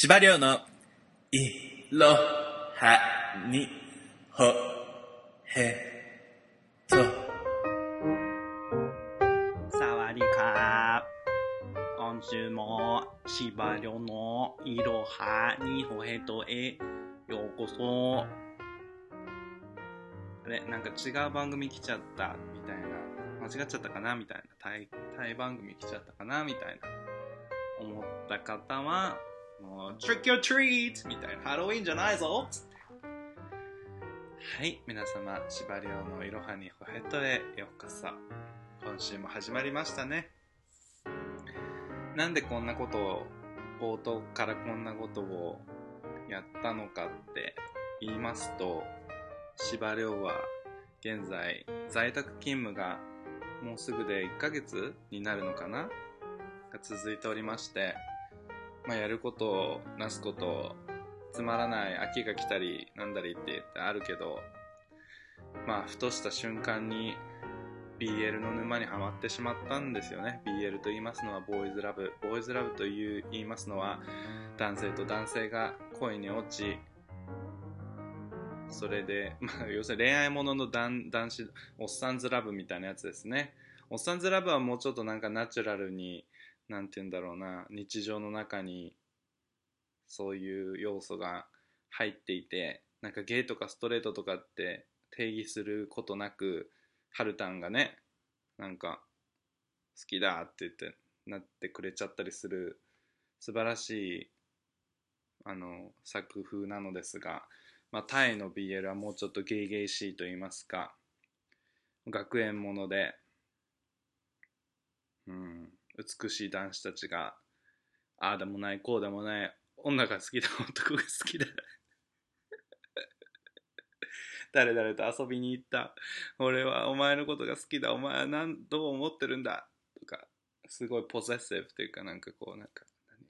司馬のいろはにほへと。サワディーカー。今週も司馬遼のいろはにほへとへようこそ。あれ、なんか違う番組来ちゃったみたいな。間違っちゃったかなみたいな。タイ、タイ番組来ちゃったかなみたいな。思った方は、もう、trick or treat! みたいな。ハロウィンじゃないぞつってはい、皆様、司馬遼のいろはにほへとへようこそ。今週も始まりましたね。なんでこんなことを、冒頭からこんなことをやったのかって言いますと、司馬遼は現在在宅勤務がもうすぐで1ヶ月になるのかな？が続いておりまして、まあ、やることなすことつまらない秋が来たりなんだりって言ってあるけどまあふとした瞬間に BL の沼にはまってしまったんですよね。BL と言いますのはボーイズラブ。ボーイズラブという言いますのは男性と男性が恋に落ちそれで、まあ、要するに恋愛ものの男男子おっさんずラブみたいなやつですね。おっさんずラブはもうちょっとなんかナチュラルになんて言うんだろうな。日常の中にそういう要素が入っていてなんかゲイとかストレートとかって定義することなくハルタンがねなんか好きだって言ってなってくれちゃったりする素晴らしいあの作風なのですが、まあ、タイの BL はもうちょっとゲイゲイしいと言いますか学園もので、うん、美しい男子たちがああでもないこうでもない女が好きだ男が好きだ。誰々と遊びに行った。俺はお前のことが好きだ。お前は何どう思ってるんだ。とかすごいポゼッシブっていうかなんかこうなんか何？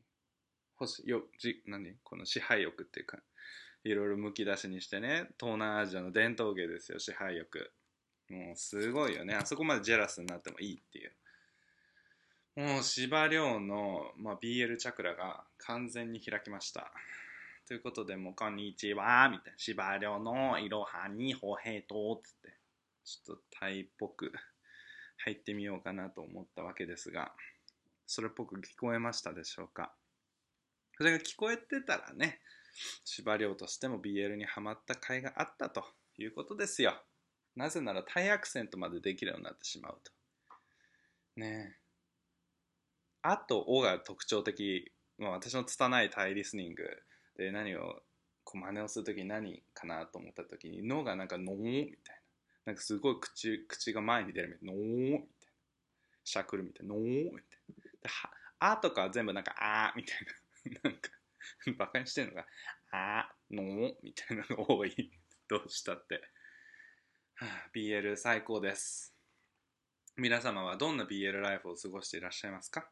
欲しよじ何？この支配欲っていうかいろいろむき出しにしてね。東南アジアの伝統芸ですよ支配欲。もうすごいよね。あそこまでジェラスになってもいいっていう。もう司馬遼の、まあ、BL チャクラが完全に開きました。ということでもうこんにちはみたいな。司馬遼のいろはにほへとつって。ちょっとタイっぽく入ってみようかなと思ったわけですが。それっぽく聞こえましたでしょうか。それが聞こえてたらね司馬遼としても BL にはまった甲斐があったということですよ。なぜならタイアクセントまでできるようになってしまうと。ねえ「あ」と「お」が特徴的、まあ、私の拙いタイリスニングで何をこう真似をするときに何かなと思ったときに「の」がなんか「の」みたいな。なんかすごい口口が前に出るみたいな「のー」みたいな。しゃくるみたいな「のー」みたいな。では「あ」とかは全部なんか「あ」みたいな。なんかバカにしてるのが「あ」「の」みたいなのが多い。どうしたって、はあ、BL 最高です。皆様はどんな BL ライフを過ごしていらっしゃいますか？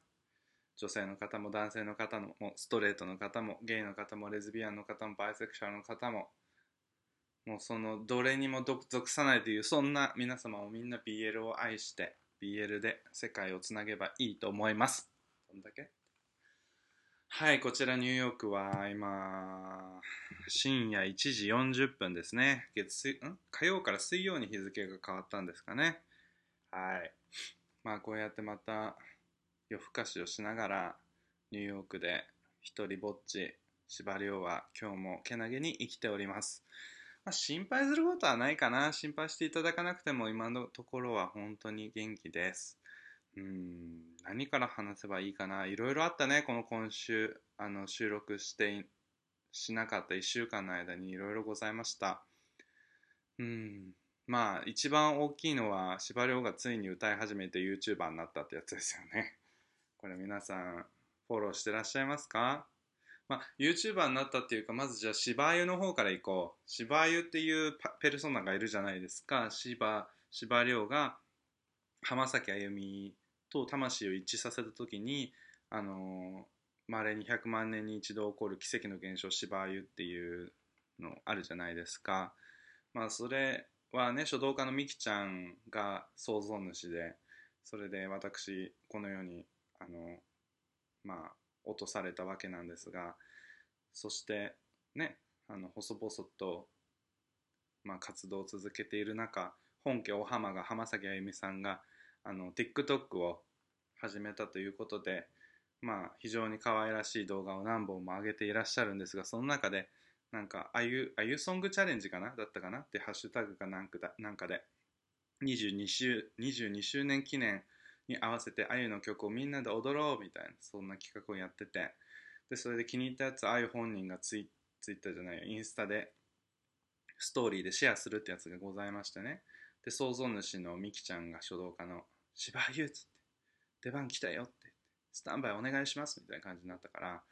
女性の方も男性の方もストレートの方もゲイの方もレズビアンの方もバイセクシャルの方ももうそのどれにも属さないというそんな皆様もみんな BL を愛して BL で世界をつなげばいいと思います。どんだけ？はいこちらニューヨークは今深夜1時40分ですね。月ん？火曜から水曜に日付が変わったんですかね。はい。まあこうやってまた夜更かしをしながらニューヨークで一人ぼっち司馬遼は今日もけなげに生きております、まあ、心配することはないかな。心配していただかなくても今のところは本当に元気です。うん何から話せばいいかな。いろいろあったね。この今週あの収録してしなかった。1週間の間にいろいろございました。うんまあ一番大きいのは司馬遼がついに歌い始めて YouTuber になったってやつですよね。これ皆さんフォローしてらっしゃいますか？まあ、YouTuber になったっていうかまずじゃあ芝湯の方から行こう。芝湯っていうペルソナがいるじゃないですか。芝芝涼が浜崎あゆみと魂を一致させた時にあのまれに100万年に一度起こる奇跡の現象芝湯っていうのあるじゃないですか。まあそれはね書道家のみきちゃんが創造主でそれで私この世にあのまあ落とされたわけなんですがそしてねあの細々と、まあ、活動を続けている中本家お浜が浜崎あゆみさんがあの TikTok を始めたということで、まあ、非常に可愛らしい動画を何本も上げていらっしゃるんですがその中でなんかあゆあゆソングチャレンジかなだったかなってハッシュタグかなんかで22周 ,22 周年記念に合わせてあゆの曲をみんなで踊ろうみたいなそんな企画をやってて。でそれで気に入ったやつあゆ本人がツイツイッターじゃないインスタでストーリーでシェアするってやつがございましてね。で創造主のみきちゃんが書道家の「芝ゆっつって「出番来たよ」って「スタンバイお願いします」みたいな感じになったから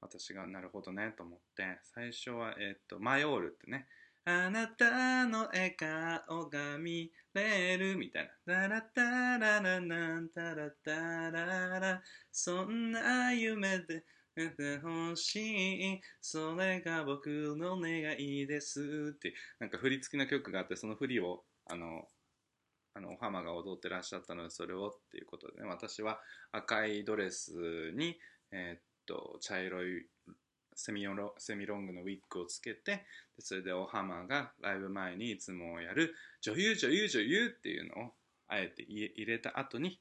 私がなるほどねと思って最初はえっ、とマヨールってねあなたの笑顔が見れるみたいな。タラタララランタラタララそんな夢で出てほしい。それが僕の願いですって。なんか振り付きの曲があって、その振りを、あの、あの、お浜が踊ってらっしゃったので、それをっていうことでね、私は赤いドレスに、えー、っと、茶色いセミロセミロングのウィッグをつけてでそれでお浜がライブ前にいつもやる女優女優女優っていうのをあえて入れた後に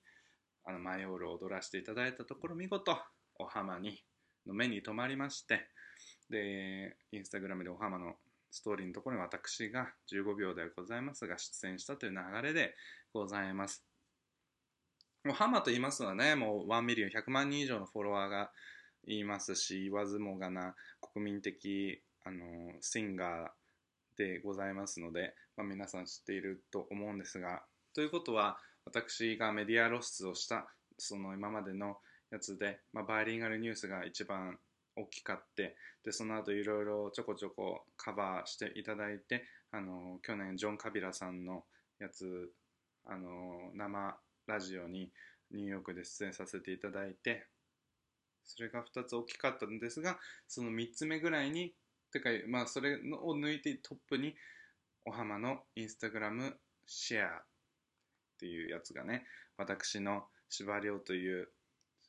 あのマヨールを踊らせていただいたところ見事お浜にの目に留まりましてでインスタグラムでお浜のストーリーのところに私が15秒ではございますが出演したという流れでございます。もうハマと言いますのはねもう1 million 100万人以上のフォロワーがいますし言わずもがな国民的あのシンガーでございますので、まあ、皆さん知っていると思うんですがということは私がメディア露出をしたその今までのやつで、まあ、バイリンガルニュースが一番大きかってでその後いろいろちょこちょこカバーしていただいてあの去年ジョン・カビラさんのやつあの生ラジオにニューヨークで出演させていただいてそれが2つ大きかったんですがその3つ目ぐらいにてかまあそれを抜いてトップにお浜のインスタグラムシェアっていうやつがね私の司馬遼という、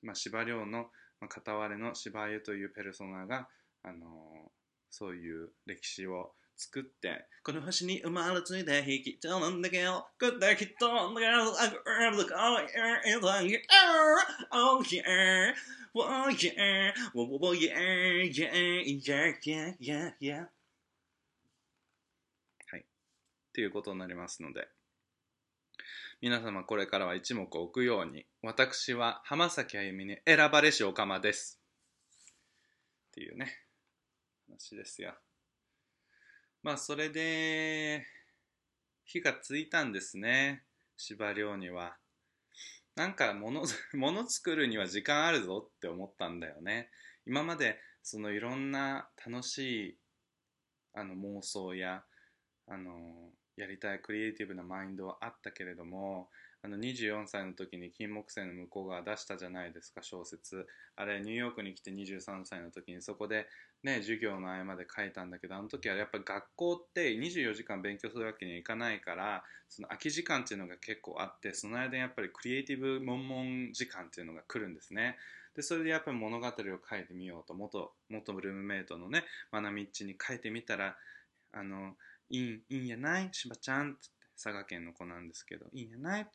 まあ、司馬遼の片割れの司馬湯というペルソナが、あのー、そういう歴史を作って、この星に生まれついた引きとなんだけど、こんだけとんだけど、あぐるるかわいい、えらんげ、おー、yeah, oh yeah, oh yeah, yeah, yeah, yeah, yeah, yeah. はい。っていうことになりますので、皆様これからは一目置くように、私は浜崎あゆみに選ばれしおかまです。っていうね、話ですよ。まあそれで火がついたんですね。司馬遼には。なんか 物作るには時間あるぞって思ったんだよね。今までそのいろんな楽しいあの妄想やあのやりたいクリエイティブなマインドはあったけれどもあの24歳の時に金木犀の向こう側出したじゃないですか小説。あれニューヨークに来て23歳の時にそこでね授業の合間で書いたんだけどあの時はやっぱ学校って24時間勉強するわけにはいかないからその空き時間っていうのが結構あってその間にやっぱりクリエイティブ悶々時間っていうのが来るんですね。でそれでやっぱり物語を書いてみようと元元ルームメイトのねまなみっちに書いてみたらあのいいいいんやない？しばちゃんって佐賀県の子なんですけどいいんやない？って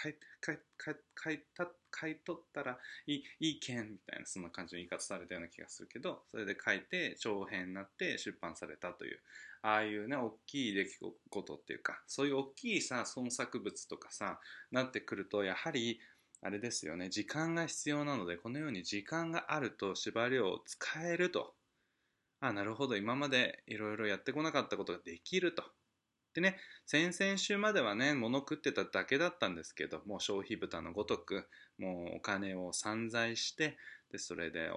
書い書い書いた書いとったらいいいいけんみたいなそんな感じの言い方されたような気がするけどそれで書いて長編になって出版されたというああいうね大きい出来事っていうかそういう大きいさ創作物とかさなってくるとやはりあれですよね時間が必要なのでこのように時間があると縛りを使えると。あなるほど今までいろいろやってこなかったことができると。でね、先々週まではね、物食ってただけだったんですけど、もう消費豚のごとく、もうお金を散財して、で、それで、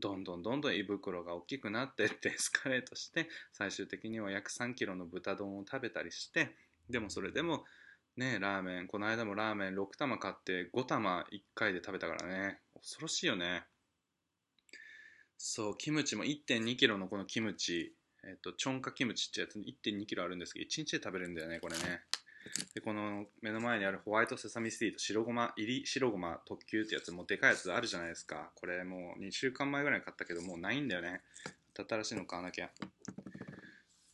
どんどんどんどん胃袋が大きくなってって エスカレートして、最終的には約3キロの豚丼を食べたりして、でもそれでも、ね、ラーメン、この間もラーメン6玉買って5玉1回で食べたからね、恐ろしいよね。そう、キムチも1.2キロのこのキムチ、えっ、と、チョンカキムチってやつ1.2キロあるんですけど、1日で食べれるんだよね、これね。で、この目の前にあるホワイトセサミスティーと白ごま、入り白ごま特急ってやつ、もうでかいやつあるじゃないですか。これもう2週間前ぐらいに買ったけど、もうないんだよね。新しいの買わなきゃ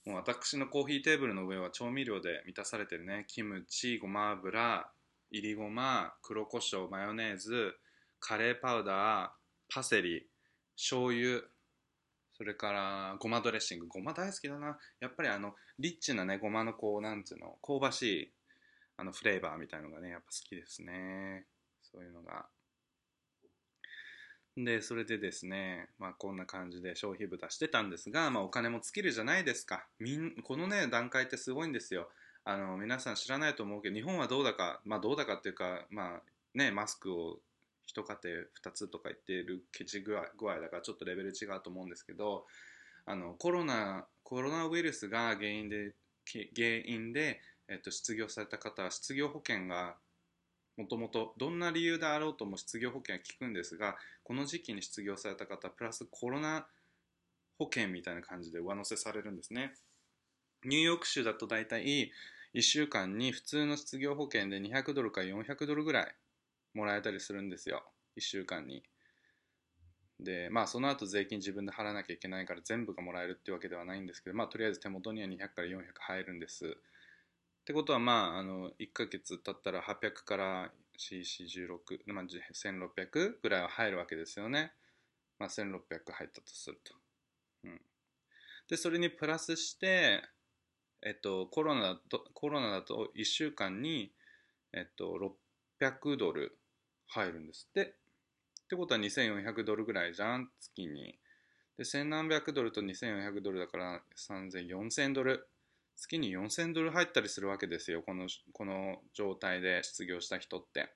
もう私のコーヒーテーブルの上は調味料で満たされてるねキムチごま油いりごま黒胡椒マヨネーズカレーパウダーパセリ醤油それからごまドレッシング。ごま大好きだな。やっぱりあのリッチなねごまのこうなんつうの香ばしいあのフレーバーみたいのがねやっぱ好きですね。そういうのが。でそれでですねまあこんな感じで消費豚してたんですが、まあ、お金も尽きるじゃないですか。みんこのね段階ってすごいんですよ。あの皆さん知らないと思うけど日本はどうだかまあどうだかっていうかまあねマスクを一家庭2つとか言ってるケチ具合具合だからちょっとレベル違うと思うんですけどあのコロナコロナウイルスが原因で原因で、えっと、失業された方は失業保険がもともとどんな理由であろうとも失業保険は効くんですがこの時期に失業された方プラスコロナ保険みたいな感じで上乗せされるんですね。ニューヨーク州だと大体1週間に普通の失業保険で200ドルか400ドルぐらいもらえたりするんですよ。1週間に。でまあその後税金自分で払わなきゃいけないから全部がもらえるってわけではないんですけどまあとりあえず手元には200から400入るんです。ってことはまああの1ヶ月経ったら800から CC16、まあ、1600ぐらいは入るわけですよね、まあ、1600入ったとすると、うん、でそれにプラスしてえっとコロナだとコロナだと1週間にえっと600ドル入るんですって。ってことは2400ドルぐらいじゃん、月に。で、千何百ドルと2400ドルだから3000、4000ドル。月に4000ドル入ったりするわけですよ、このこの状態で失業した人って。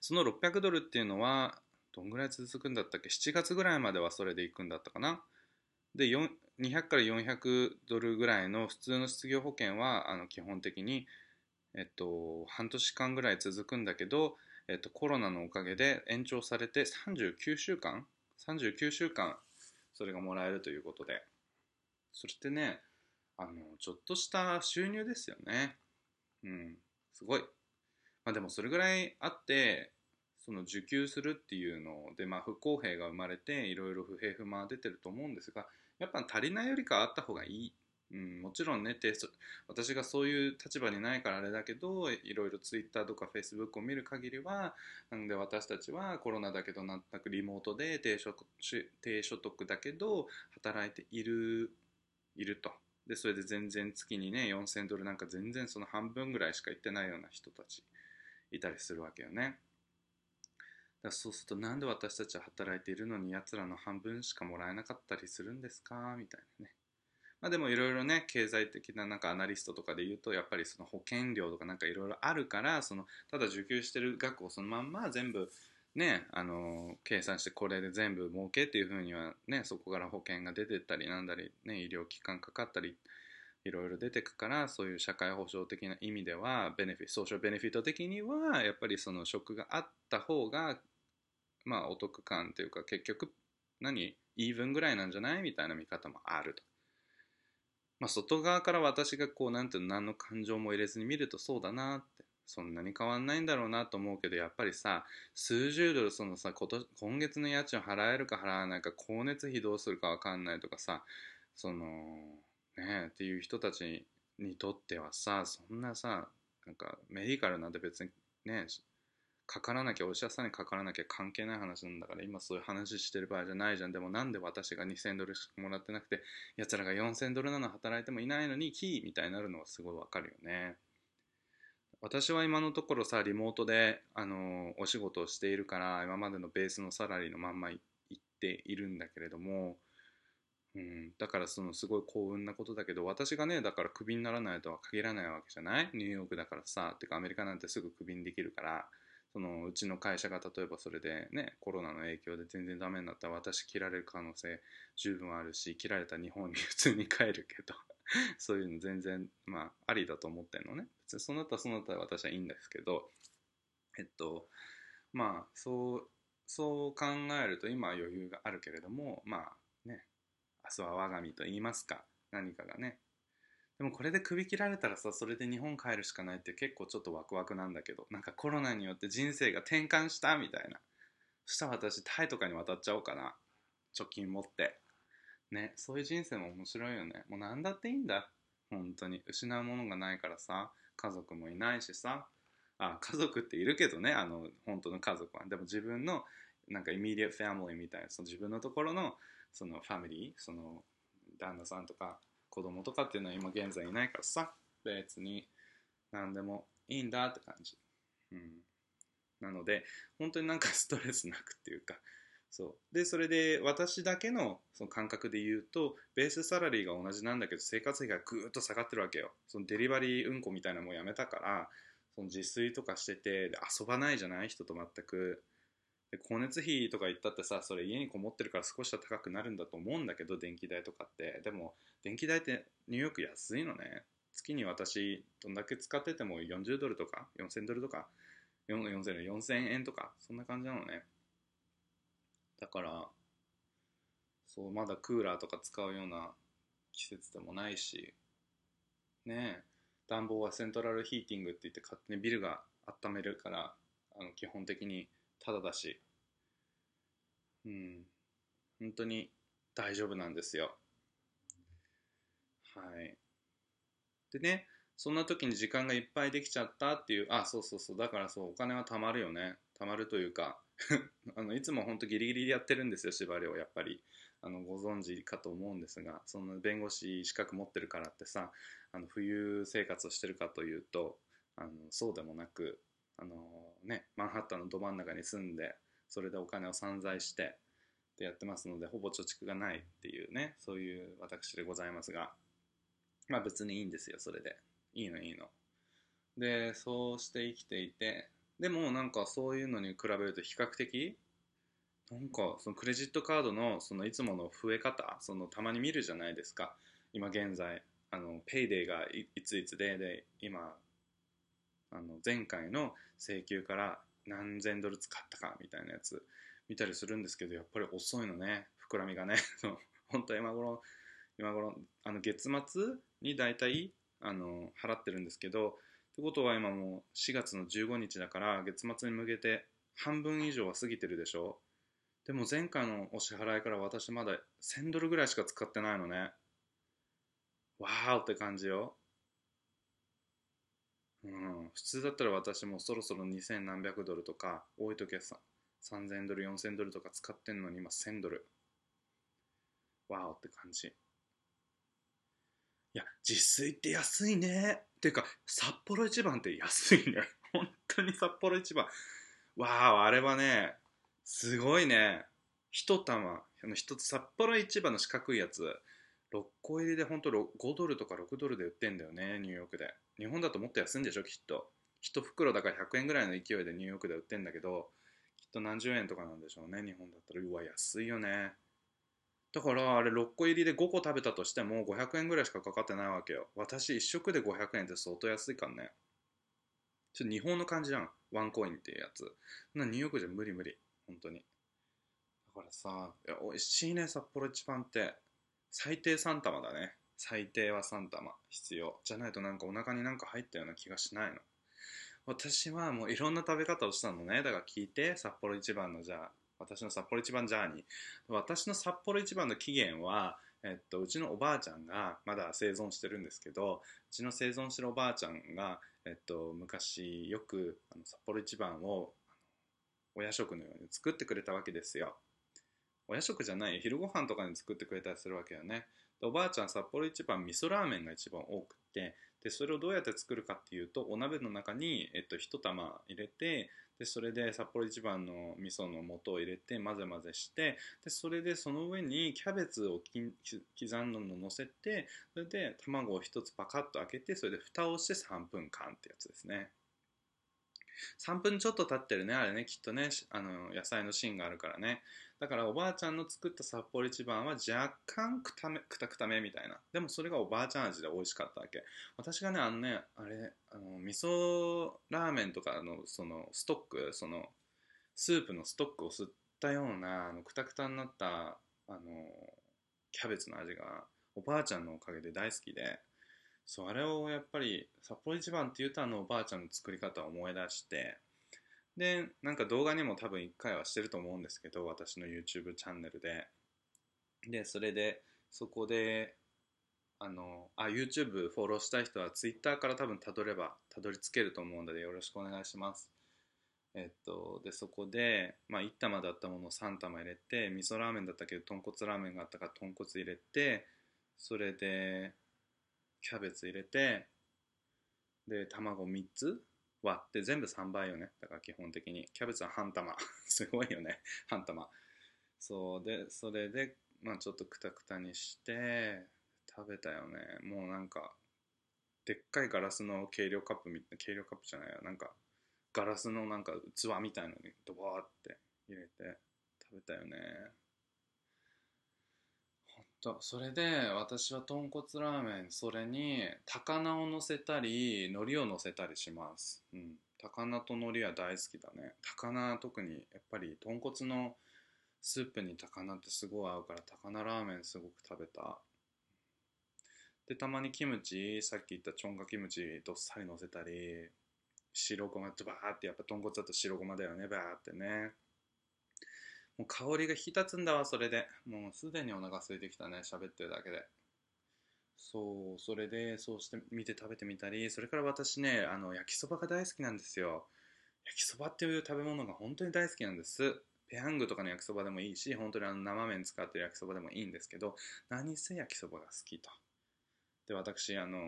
その600ドルっていうのは、どんぐらい続くんだったっけ ?7 月ぐらいまではそれで行くんだったかな。で、200から400ドルぐらいの普通の失業保険はあの基本的に、えっと、半年間ぐらい続くんだけど、えっと、コロナのおかげで延長されて39週間39週間それがもらえるということで。それってねあのちょっとした収入ですよね。うんすごい。まあでもそれぐらいあってその受給するっていうので、まあ、不公平が生まれていろいろ不平不満は出てると思うんですがやっぱ足りないよりかあった方がいいうん、もちろんねテスト私がそういう立場にないからあれだけどいろいろ Twitter とか Facebook を見る限りはなんで私たちはコロナだけどなんとなくリモートで低所低所得だけど働いているいると。でそれで全然月にね4000ドルなんか全然その半分ぐらいしか行ってないような人たちいたりするわけよね。だそうするとなんで私たちは働いているのにやつらの半分しかもらえなかったりするんですか？みたいなね。まあ、でもいろいろね経済的ななんかアナリストとかで言うとやっぱりその保険料とかなんかいろいろあるからそのただ受給してる額をそのまんま全部ねあの計算してこれで全部儲けっていうふうにはねそこから保険が出てったりなんだり、ね、医療機関かかったりいろいろ出てくからそういう社会保障的な意味ではベネフィソーシャルベネフィット的にはやっぱりその職があった方がまあお得感というか結局何イーブンぐらいなんじゃない？みたいな見方もあると。まあ、外側から私がこうなんていうの何の感情も入れずに見るとそうだなって。そんなに変わんないんだろうなと思うけどやっぱりさ数十ドルそのさ今今月の家賃払えるか払わないか光熱費どうするか分かんないとかさそのねっていう人たちにとってはさそんなさなんかメディカルなんて別にねかからなきゃお医者さんにかからなきゃ関係ない話なんだから今そういう話してる場合じゃないじゃん。でもなんで私が2000ドルしかもらってなくてやつらが4000ドルなの働いてもいないのにキーみたいになるのはすごいわかるよね。私は今のところさリモートであのお仕事をしているから今までのベースのサラリーのまんまいっているんだけれどもうん、だからそのすごい幸運なことだけど私がねだからクビにならないとは限らないわけじゃない？ニューヨークだからさてかアメリカなんてすぐクビにできるから。そのうちの会社が例えばそれでねコロナの影響で全然ダメになったら私切られる可能性十分あるし切られた日本に 普通に帰るけどそういうの全然まあありだと思ってんのね。別にそのったらそのったら私はいいんですけどえっとまあそうそう考えると今は余裕があるけれどもまあね明日は我が身と言いますか何かがねでもこれで首切られたらさそれで日本帰るしかないって結構ちょっとワクワクなんだけどなんかコロナによって人生が転換したみたいな。そしたら私タイとかに渡っちゃおうかな。貯金持って。ねそういう人生も面白いよね。もう何だっていいんだ。本当に。失うものがないからさ。家族もいないしさ。あ家族っているけどね。あの本当の家族は。でも自分のなんか immediate family みたいなその自分のところのそのファミリーその旦那さんとか子供とかっていうのは今現在いないからさ別に何でもいいんだって感じ、うん、なので本当になんか ストレスなくっていうかそう。でそれで私だけのその感覚で言うと base salary が同じなんだけど生活費がぐーっと下がってるわけよ。そのデリバリー運行みたいなのもやめたからその自炊とかしててで遊ばないじゃない？人と全く。で光熱費とか言ったってさそれ家にこもってるから少しは高くなるんだと思うんだけど電気代とかって。でも電気代ってニューヨーク安いのね。月に私どんだけ使ってても40ドルとか4000ドルとか4000 4000円とかそんな感じなのね。だからそうまだクーラーとか使うような季節でもないし。ねえ。暖房はセントラルヒーティングって言って勝手にビルが温めるからあの基本的にタダだし。うん。本当に大丈夫なんですよ。はい。でねそんな時に時間がいっぱいできちゃったっていうあそうそうそう。だからそうお金は貯まるよね。貯まるというか あのいつも本当ギリギリでやってるんですよ司馬遼やっぱり。あのご存知かと思うんですがその弁護士資格持ってるからってさあの富裕生活をしてるかというとあのそうでもなくあの、ね、マンハッタンのど真ん中に住んでそれでお金を散財してでやってますのでほぼ貯蓄がないっていうねそういう私でございますがまあ別にいいんですよそれで。いいのいいの。でそうして生きていてでもなんかそういうのに比べると比較的なんかそのクレジットカードのそのいつもの増え方そのたまに見るじゃないですか。今現在あのペイデーがいついつでで今あの前回の請求から何千ドル使ったかみたいなやつ見たりするんですけどやっぱり遅いのね。膨らみがね。本当は今頃今頃あの月末に大体あの払ってるんですけどってことは今もう4月の15日だから月末に向けて半分以上は過ぎてるでしょ。でも前回のお支払いから私まだ1000ドルぐらいしか使ってないのね。わーって感じよ。うん普通だったら私もそろそろ2000何百ドルとか多い時は3000ドル4000ドルとか使ってんのに今1000ドルわーって感じいや、自炊って安いね。っていうか、札幌一番って安いね。本当に札幌一番。わあ、あれはね、すごいね。一玉、あの一つ札幌一番の四角いやつ、6個入りで本当5ドルとか6ドルで売ってんだよね、ニューヨークで。日本だともっと安いんでしょ、きっと。1袋だから100円ぐらいの勢いでニューヨークで売ってんだけど、きっと何十円とかなんでしょうね、日本だったら。うわ、安いよね。だからあれ6個入りで5個食べたとしても500円ぐらいしかかかってないわけよ。私1食で500円って相当安いからね。ちょっと日本の感じじゃん。ワンコインっていうやつ。なニューヨークじゃ無理無理。本当に。だからさいや美味しいね札幌一番って。最低3玉だね。最低は3玉必要。じゃないとなんかお腹になんか入ったような気がしないの。私はもういろんな食べ方をしたのね。だから聞いて札幌一番のじゃあ私の札幌一番ジャーニー。私の札幌一番の起源はえっと、うちのおばあちゃんがまだ生存してるんですけどうちの生存してるおばあちゃんが、えっと、昔よくあの札幌一番をお夜食のように作ってくれたわけですよ。お夜食じゃない昼ご飯とかに作ってくれたりするわけよね。おばあちゃん札幌一番味噌ラーメンが一番多くてでそれをどうやって作るかっていうとお鍋の中に、えっと、一玉入れてでそれで札幌一番の味噌の素を入れて混ぜ混ぜしてでそれでその上にキャベツを刻んだのを乗せてそれで卵を一つパカッと開けてそれで蓋をして3分間ってやつですね。3分ちょっと経ってるねあれね。きっとねあの野菜の芯があるからね。だからおばあちゃんの作った札幌一番は若干くためくたくためみたいな。でもそれがおばあちゃん味で美味しかったわけ。私がねあのねあれあの味噌ラーメンとかのそのストックそのスープのストックを吸ったようなあのくたくたになったあのキャベツの味がおばあちゃんのおかげで大好きで。そうあれをやっぱり札幌一番っていうとあのおばあちゃんの作り方を思い出してでなんか動画にも多分1回はしてると思うんですけど私の YouTube チャンネルで。でそれでそこであのあ YouTube フォローしたい人は Twitter から多分たどればたどり着けると思うのでよろしくお願いします。えっとでそこで、まあ、1玉だったものを3玉入れて味噌ラーメンだったけど豚骨ラーメンがあったから豚骨入れてそれでキャベツ入れてで卵3つ割って全部3倍よね。だから基本的に。キャベツは半玉。すごいよね。半玉。そう。でそれでまあちょっとクタクタにして食べたよね。もうなんかでっかいガラスの計量カップみ計量カップじゃないよ。なんかガラスのなんか器みたいのにドバーって入れて食べたよね。とそれで私は豚骨ラーメンそれに高菜を乗せたり海苔を乗せたりします。うん。高菜と海苔は大好きだね。高菜特にやっぱり豚骨のスープに高菜ってすごい合うから高菜ラーメンすごく食べた。でたまにキムチさっき言ったチョンガキムチどっさり乗せたり白ごまとバーってやっぱ豚骨だと白ごまだよねバーってね。もう香りが引き立つんだわそれで。もうすでにお腹空いてきたね喋ってるだけで。そうそれでそうして見て食べてみたりそれから私ねあの焼きそばが大好きなんですよ。焼きそばっていう食べ物が本当に大好きなんです。ペヤングとかの焼きそばでもいいし本当にあの生麺使ってる焼きそばでもいいんですけど何せ焼きそばが好きと。で私あの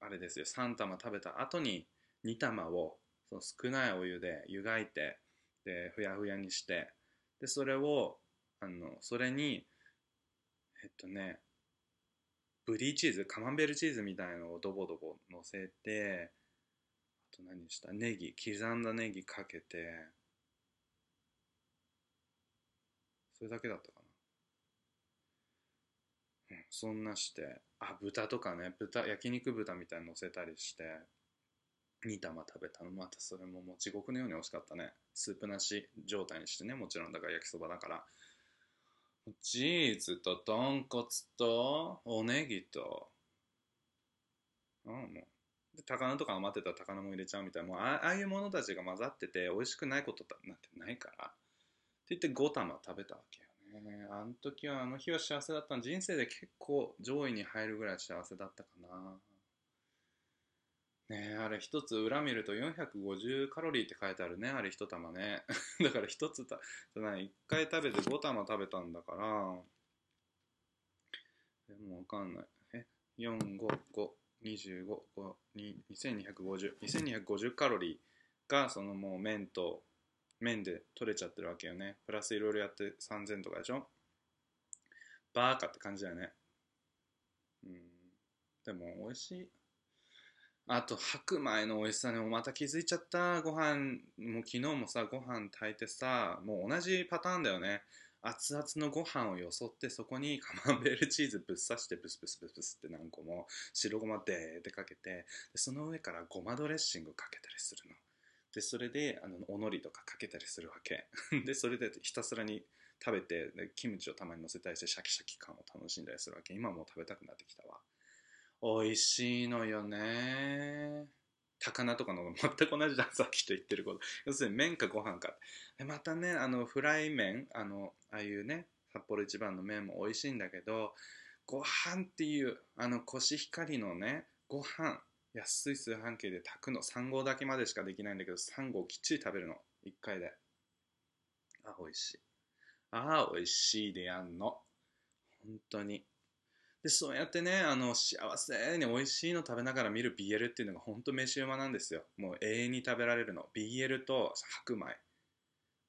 あれですよ3玉食べた後に2玉をその少ないお湯で湯がいてでふやふやにしてでそれをあのそれにえっとねブリーチーズカマンベールチーズみたいのをドボドボ乗せてあと何した？ネギ刻んだネギかけてそれだけだったかな。うんそんなして。あ豚とかね。豚焼肉豚みたいに乗せたりして。2玉食べたの。またそれももう地獄のように美味しかったね。スープなし状態にしてねもちろんだから焼きそばだから。チーズと豚骨とおネギと。ああもう。で高菜とか余ってたら高菜も入れちゃうみたいな。もうあああいうものたちが混ざってて美味しくないことなんてないから。って言って5玉食べたわけよね。あの時はあの日は幸せだった。人生で結構上位に入るぐらい幸せだったかな。ねあれ一つ裏見ると450カロリーって書いてあるねあれ一玉ね。だから一つた1回食べて5玉食べたんだから。でもわかんない。え455252250 2250カロリーがそのもう麺と麺で取れちゃってるわけよね。プラスいろいろやって3000とかでしょ？バーカって感じだよね。うん。でも美味しい。あと白米の美味しさにもまた気づいちゃった。ご飯もう昨日もさご飯炊いてさもう同じパターンだよね。熱々のご飯をよそってそこにカマンベールチーズぶっ刺してブスブスブスブスって何個も白ごまでーってかけてでその上からごまドレッシングかけたりするの。でそれであのおのりとかかけたりするわけ。でそれでひたすらに食べてキムチをたまに乗せたりしてシャキシャキ感を楽しんだりするわけ。今もう食べたくなってきたわ。美味しいのよね。高菜とかの 全く同じじゃんさっきと言ってること。要するに麺かご飯か。でまたねあのフライ麺あのああいうね札幌一番の麺も美味しいんだけどご飯っていうあのコシヒカリのねご飯安い炊飯器で炊くの3合だけまでしかできないんだけど3合きっちり食べるの。1回で。あ美味しい。あ美味しいでやんの。本当に。でそうやってねあの幸せに美味しいの食べながら見る BL っていうのが本当飯うまなんですよ。もう永遠に食べられるの。BL と白米、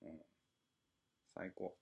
うん、最高。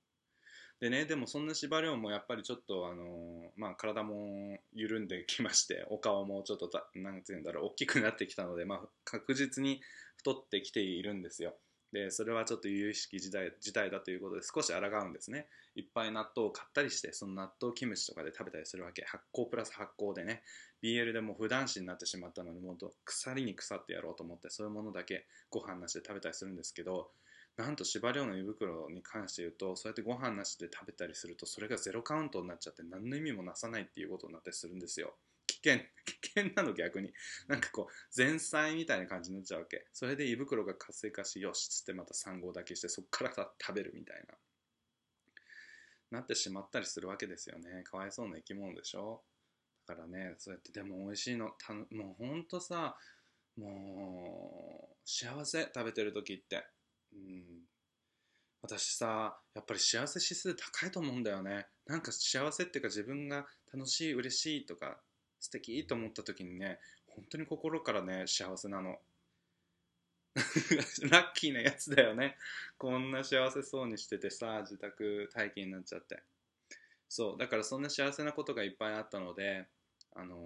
でねでもそんな司馬遼もやっぱりちょっとあのまあ体も緩んできまして お顔もちょっとたなんていうんだろう大きくなってきたので、まあ、確実に太ってきているんですよ。でそれはちょっと有意識時代時代だということで少し抗うんですね。いっぱい納豆を買ったりしてその納豆キムチとかで食べたりするわけ。発酵プラス発酵でね。BL でも普段子になってしまったのでもっと腐りに腐ってやろうと思ってそういうものだけご飯なしで食べたりするんですけどなんと司馬遼の胃袋に関して言うとそうやってご飯なしで食べたりするとそれがゼロカウントになっちゃって何の意味もなさないっていうことになったりするんですよ。険 危険なの逆に。なんかこう前菜みたいな感じになっちゃうわけ。それで胃袋が活性化しよしっつってまた3合だけしてそっからさ食べるみたいな。なってしまったりするわけですよね。かわいそうな生き物でしょ。だからねそうやってでも美味しいのたもうほんとさもう幸せ。食べてる時って。うん。私さやっぱり幸せ指数高いと思うんだよね。なんか幸せっていうか自分が楽しい嬉しいとか素敵と思った時にね本当に心からね幸せなの。ラッキーなやつだよね。こんな幸せそうにしててさ自宅待機になっちゃって。そうだからそんな幸せなことがいっぱいあったのであの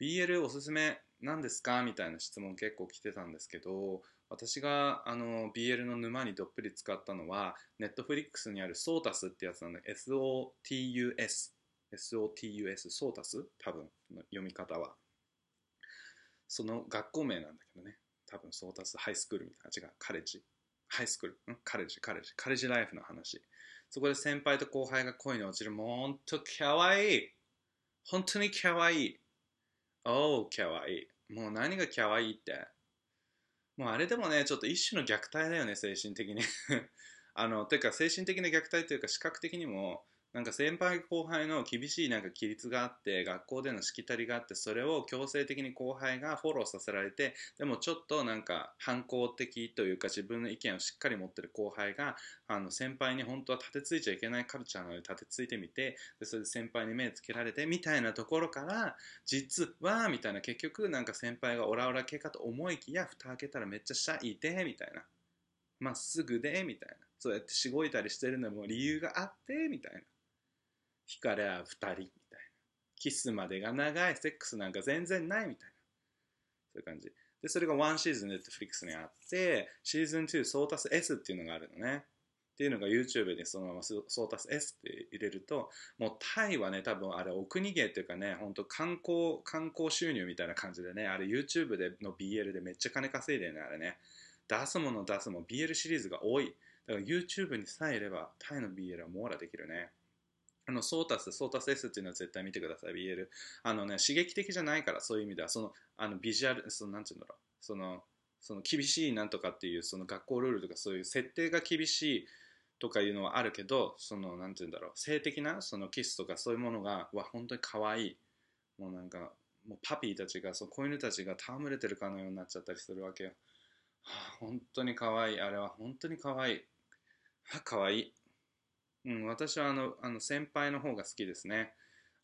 ー、BL おすすめなんですか？みたいな質問結構来てたんですけど私があの BL の沼にどっぷり使ったのは Netflix にあるソータスってやつなんで SOTUS SOTUS ソータス？多分読み方は。その学校名なんだけどね。多分ソータスハイスクールみたいな。違うカレッジ。ハイスクール。ん？カレッジカレッジ。カレッジライフの話。そこで先輩と後輩が恋に落ちる。もうほんとかわい。い本当にかわい。いおうかわい。いもう何がかわいいって。もうあれでもねちょっと一種の虐待だよね精神的に。あのてか精神的な虐待というか視覚的にもなんか先輩後輩の厳しいなんか規律があって学校でのしきたりがあってそれを強制的に後輩がフォローさせられてでもちょっとなんか反抗的というか自分の意見をしっかり持ってる後輩があの先輩に本当は立てついちゃいけないカルチャーなので立てついてみてでそれで先輩に目つけられてみたいなところから実はみたいな。結局なんか先輩がオラオラ系かと思いきや蓋開けたらめっちゃシャイでみたいな。まっすぐでみたいな。そうやってしごいたりしてるのも理由があってみたいな。惹かれ合う2人みたいな。キスまでが長い。セックスなんか全然ないみたいな。そういう感じ。でそれが1シーズンネットフリックスにあってシーズン2ソータス S っていうのがあるのね。っていうのが YouTube でそのままソータス S って入れるともうタイはね多分あれお国芸っていうかね本当観光観光収入みたいな感じでねあれ YouTube での BL でめっちゃ金稼いでるねあれね。出すもの出すも BL シリーズが多い。だから YouTube にさえいればタイの BL は網羅できるね。あの、ソータス、ソータス S っていうのは絶対見てください、BL。あのね、刺激的じゃないから、そういう意味では、その、あの、ビジュアル、その、なんて言うんだろう、その、その厳しいなんとかっていう、その学校ルールとか、そういう設定が厳しいとかいうのはあるけど、その、なんて言うんだろう、性的な、そのキスとかそういうものが、わ、本当に可愛い。もうなんか、もうパピーたちが、そう子犬たちが戯れてるかのようになっちゃったりするわけよ。はあ、本当に可愛い。あれは本当に可愛い。はあ、可愛い。うん、私はあのあの先輩の方が好きですね。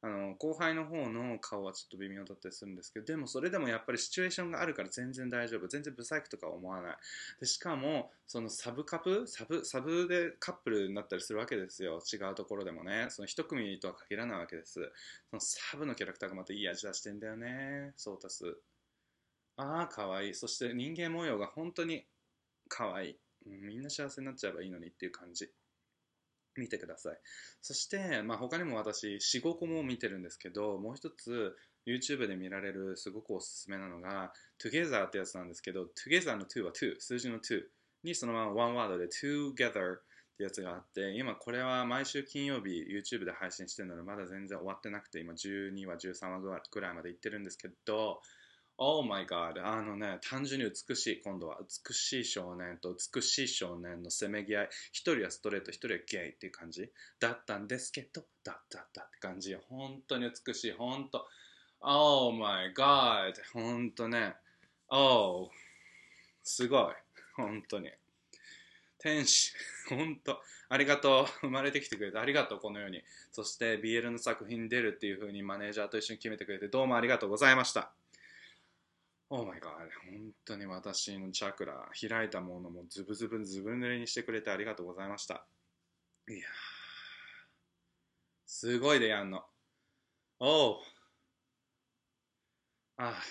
あの後輩の方の顔はちょっと微妙だったりするんですけどでもそれでもやっぱりシチュエーションがあるから全然大丈夫。全然ブサイクとか思わない。でしかもそのサブカップサブサブでカップルになったりするわけですよ。違うところでもね。その一組とは限らないわけです。そのサブのキャラクターがまたいい味出してんだよね。ソータス。ああかわい。いそして人間模様が本当にかわい。い、みんな幸せになっちゃえばいいのにっていう感じ。見てください。そして、まあ、他にも私45個も見てるんですけどもう一つ YouTube で見られるすごくおすすめなのが Together ってやつなんですけど Together の2は2数字の2にそのままワンワードで Together ってやつがあって今これは毎週金曜日 YouTube で配信してるのでまだ全然終わってなくて今12話13話ぐらいまでいってるんですけど Oh my god. あのね単純に美しい今度は。美しい少年と美しい少年のせめぎ合い。一人はストレート一人はゲイっていう感じ。だったんですけどだったったって感じ本当に美しい本当。Oh my god. 本当ね。Oh. すごい。本当に。天使。本当。ありがとう。生まれてきてくれてありがとうこのように。そして BL の作品に出るっていう風にマネージャーと一緒に決めてくれてどうもありがとうございました。オーマイガー本当に私のチャクラ開いたものもズブズブズブ濡れにしてくれてありがとうございました。いやすごいでやんの。おうあ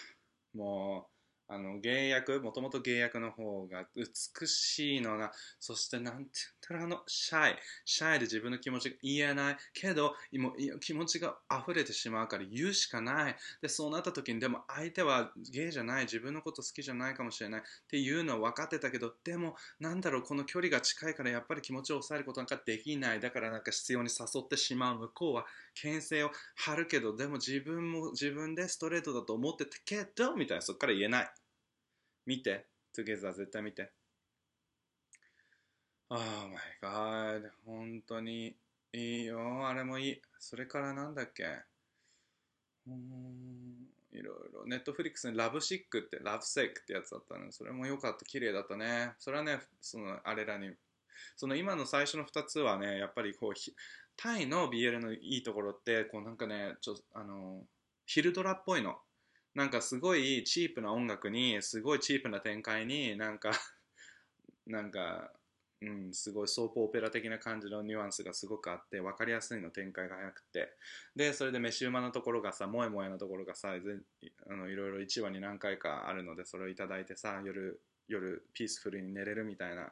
もうあの芸役もともと芸役の方が美しいのなそしてなんて言ったらあのシャイ。シャイで自分の気持ちが言えないけども気持ちが溢れてしまうから言うしかない。でそうなった時にでも相手はゲイじゃない。自分のこと好きじゃないかもしれない。っていうのは分かってたけどでもなんだろうこの距離が近いからやっぱり気持ちを抑えることなんかできない。だからなんか必要に誘ってしまう向こうは牽制を張るけどでも自分も自分でストレートだと思ってたけどみたいなそっから言えない。見て？Together 絶対見て。Oh my god. 本当にいいよ、あれもいい。それからなんだっけ？うん、いろいろ。ネットフリックスにラブシックって、ラブセックってやつだったの。それも良かった。綺麗だったね。それはね、その、あれらに、その今の最初の2つはね、やっぱりこう、ひタイの BL のいいところって、こうなんかね、ちょあの、ヒルドラっぽいの。なんかすごいチープな音楽に、すごいチープな展開に、なんか、なんか、うん、すごいソープオペラ的な感じのニュアンスがすごくあって分かりやすいの展開が早くて。でそれで飯馬のところがさ萌え萌えのところがさぜあのいろいろ1話に何回かあるのでそれをいただいてさ夜夜ピースフルに寝れるみたいな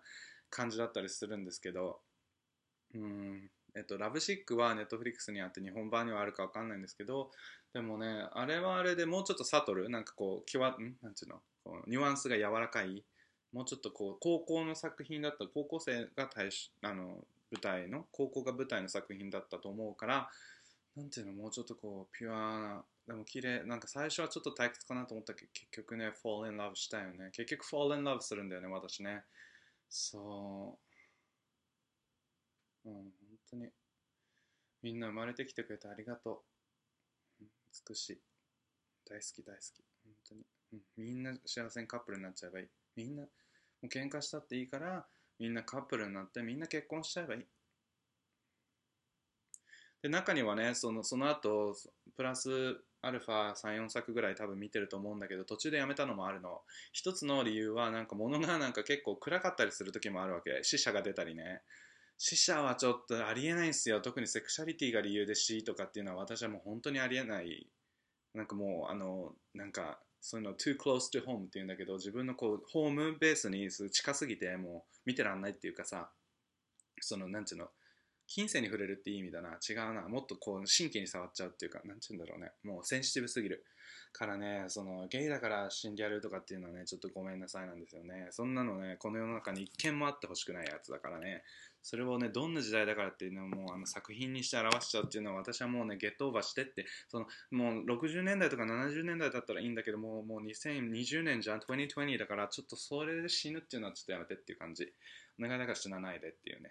感じだったりするんですけどうん。えっと、ラブシックはネットフリックスにあって日本版にはあるか分かんないんですけどでもねあれはあれでもうちょっと悟るなんかこうきわん？なんていうの？こうニュアンスが柔らかいもうちょっとこう高校の作品だった高校生が対しあの舞台の高校が舞台の作品だったと思うからなんていうの？もうちょっとこうピュアなでも綺麗なんか最初はちょっと退屈かなと思ったけど結局ね fall in love したよね。結局 fall in love するんだよね私ね。そう。うん。当に。みんな生まれてきてくれてありがとう。美しい。大好き大好き。本当に、うん、みんな幸せにカップルになっちゃえばいい。みんなもう喧嘩したっていいからみんなカップルになってみんな結婚しちゃえばいい。で中にはねそのその後プラスアルファ34作ぐらい多分見てると思うんだけど途中でやめたのもあるの。一つの理由はなんか物がなんか結構暗かったりする時もあるわけ。死者が出たりね。死者はちょっとありえないんですよ。特にセクシャリティが理由で死とかっていうのは私はもう本当にありえない。なんかもうあのなんかそういうの too close to home っていうんだけど自分のこうホームベースに近すぎてもう見てらんないっていうかさそのなんていうの金銭に触れるっていい意味だな。違うな。もっとこう神経に触っちゃうっていうかなんていうんだろうね。もうセンシティブすぎる。からねそのゲイだから死んでやるとかっていうのはねちょっとごめんなさいなんですよね。そんなのねこの世の中に一件もあってほしくないやつだからね。それをねどんな時代だからっていうのをもうあの作品にして表しちゃうっていうのは私はもうねゲットオーバーしてってそのもう60年代とか70年代だったらいいんだけどもうもう2020年じゃん2020だからちょっとそれで死ぬっていうのはちょっとやめてっていう感じ。お願いだか死なないでっていうね。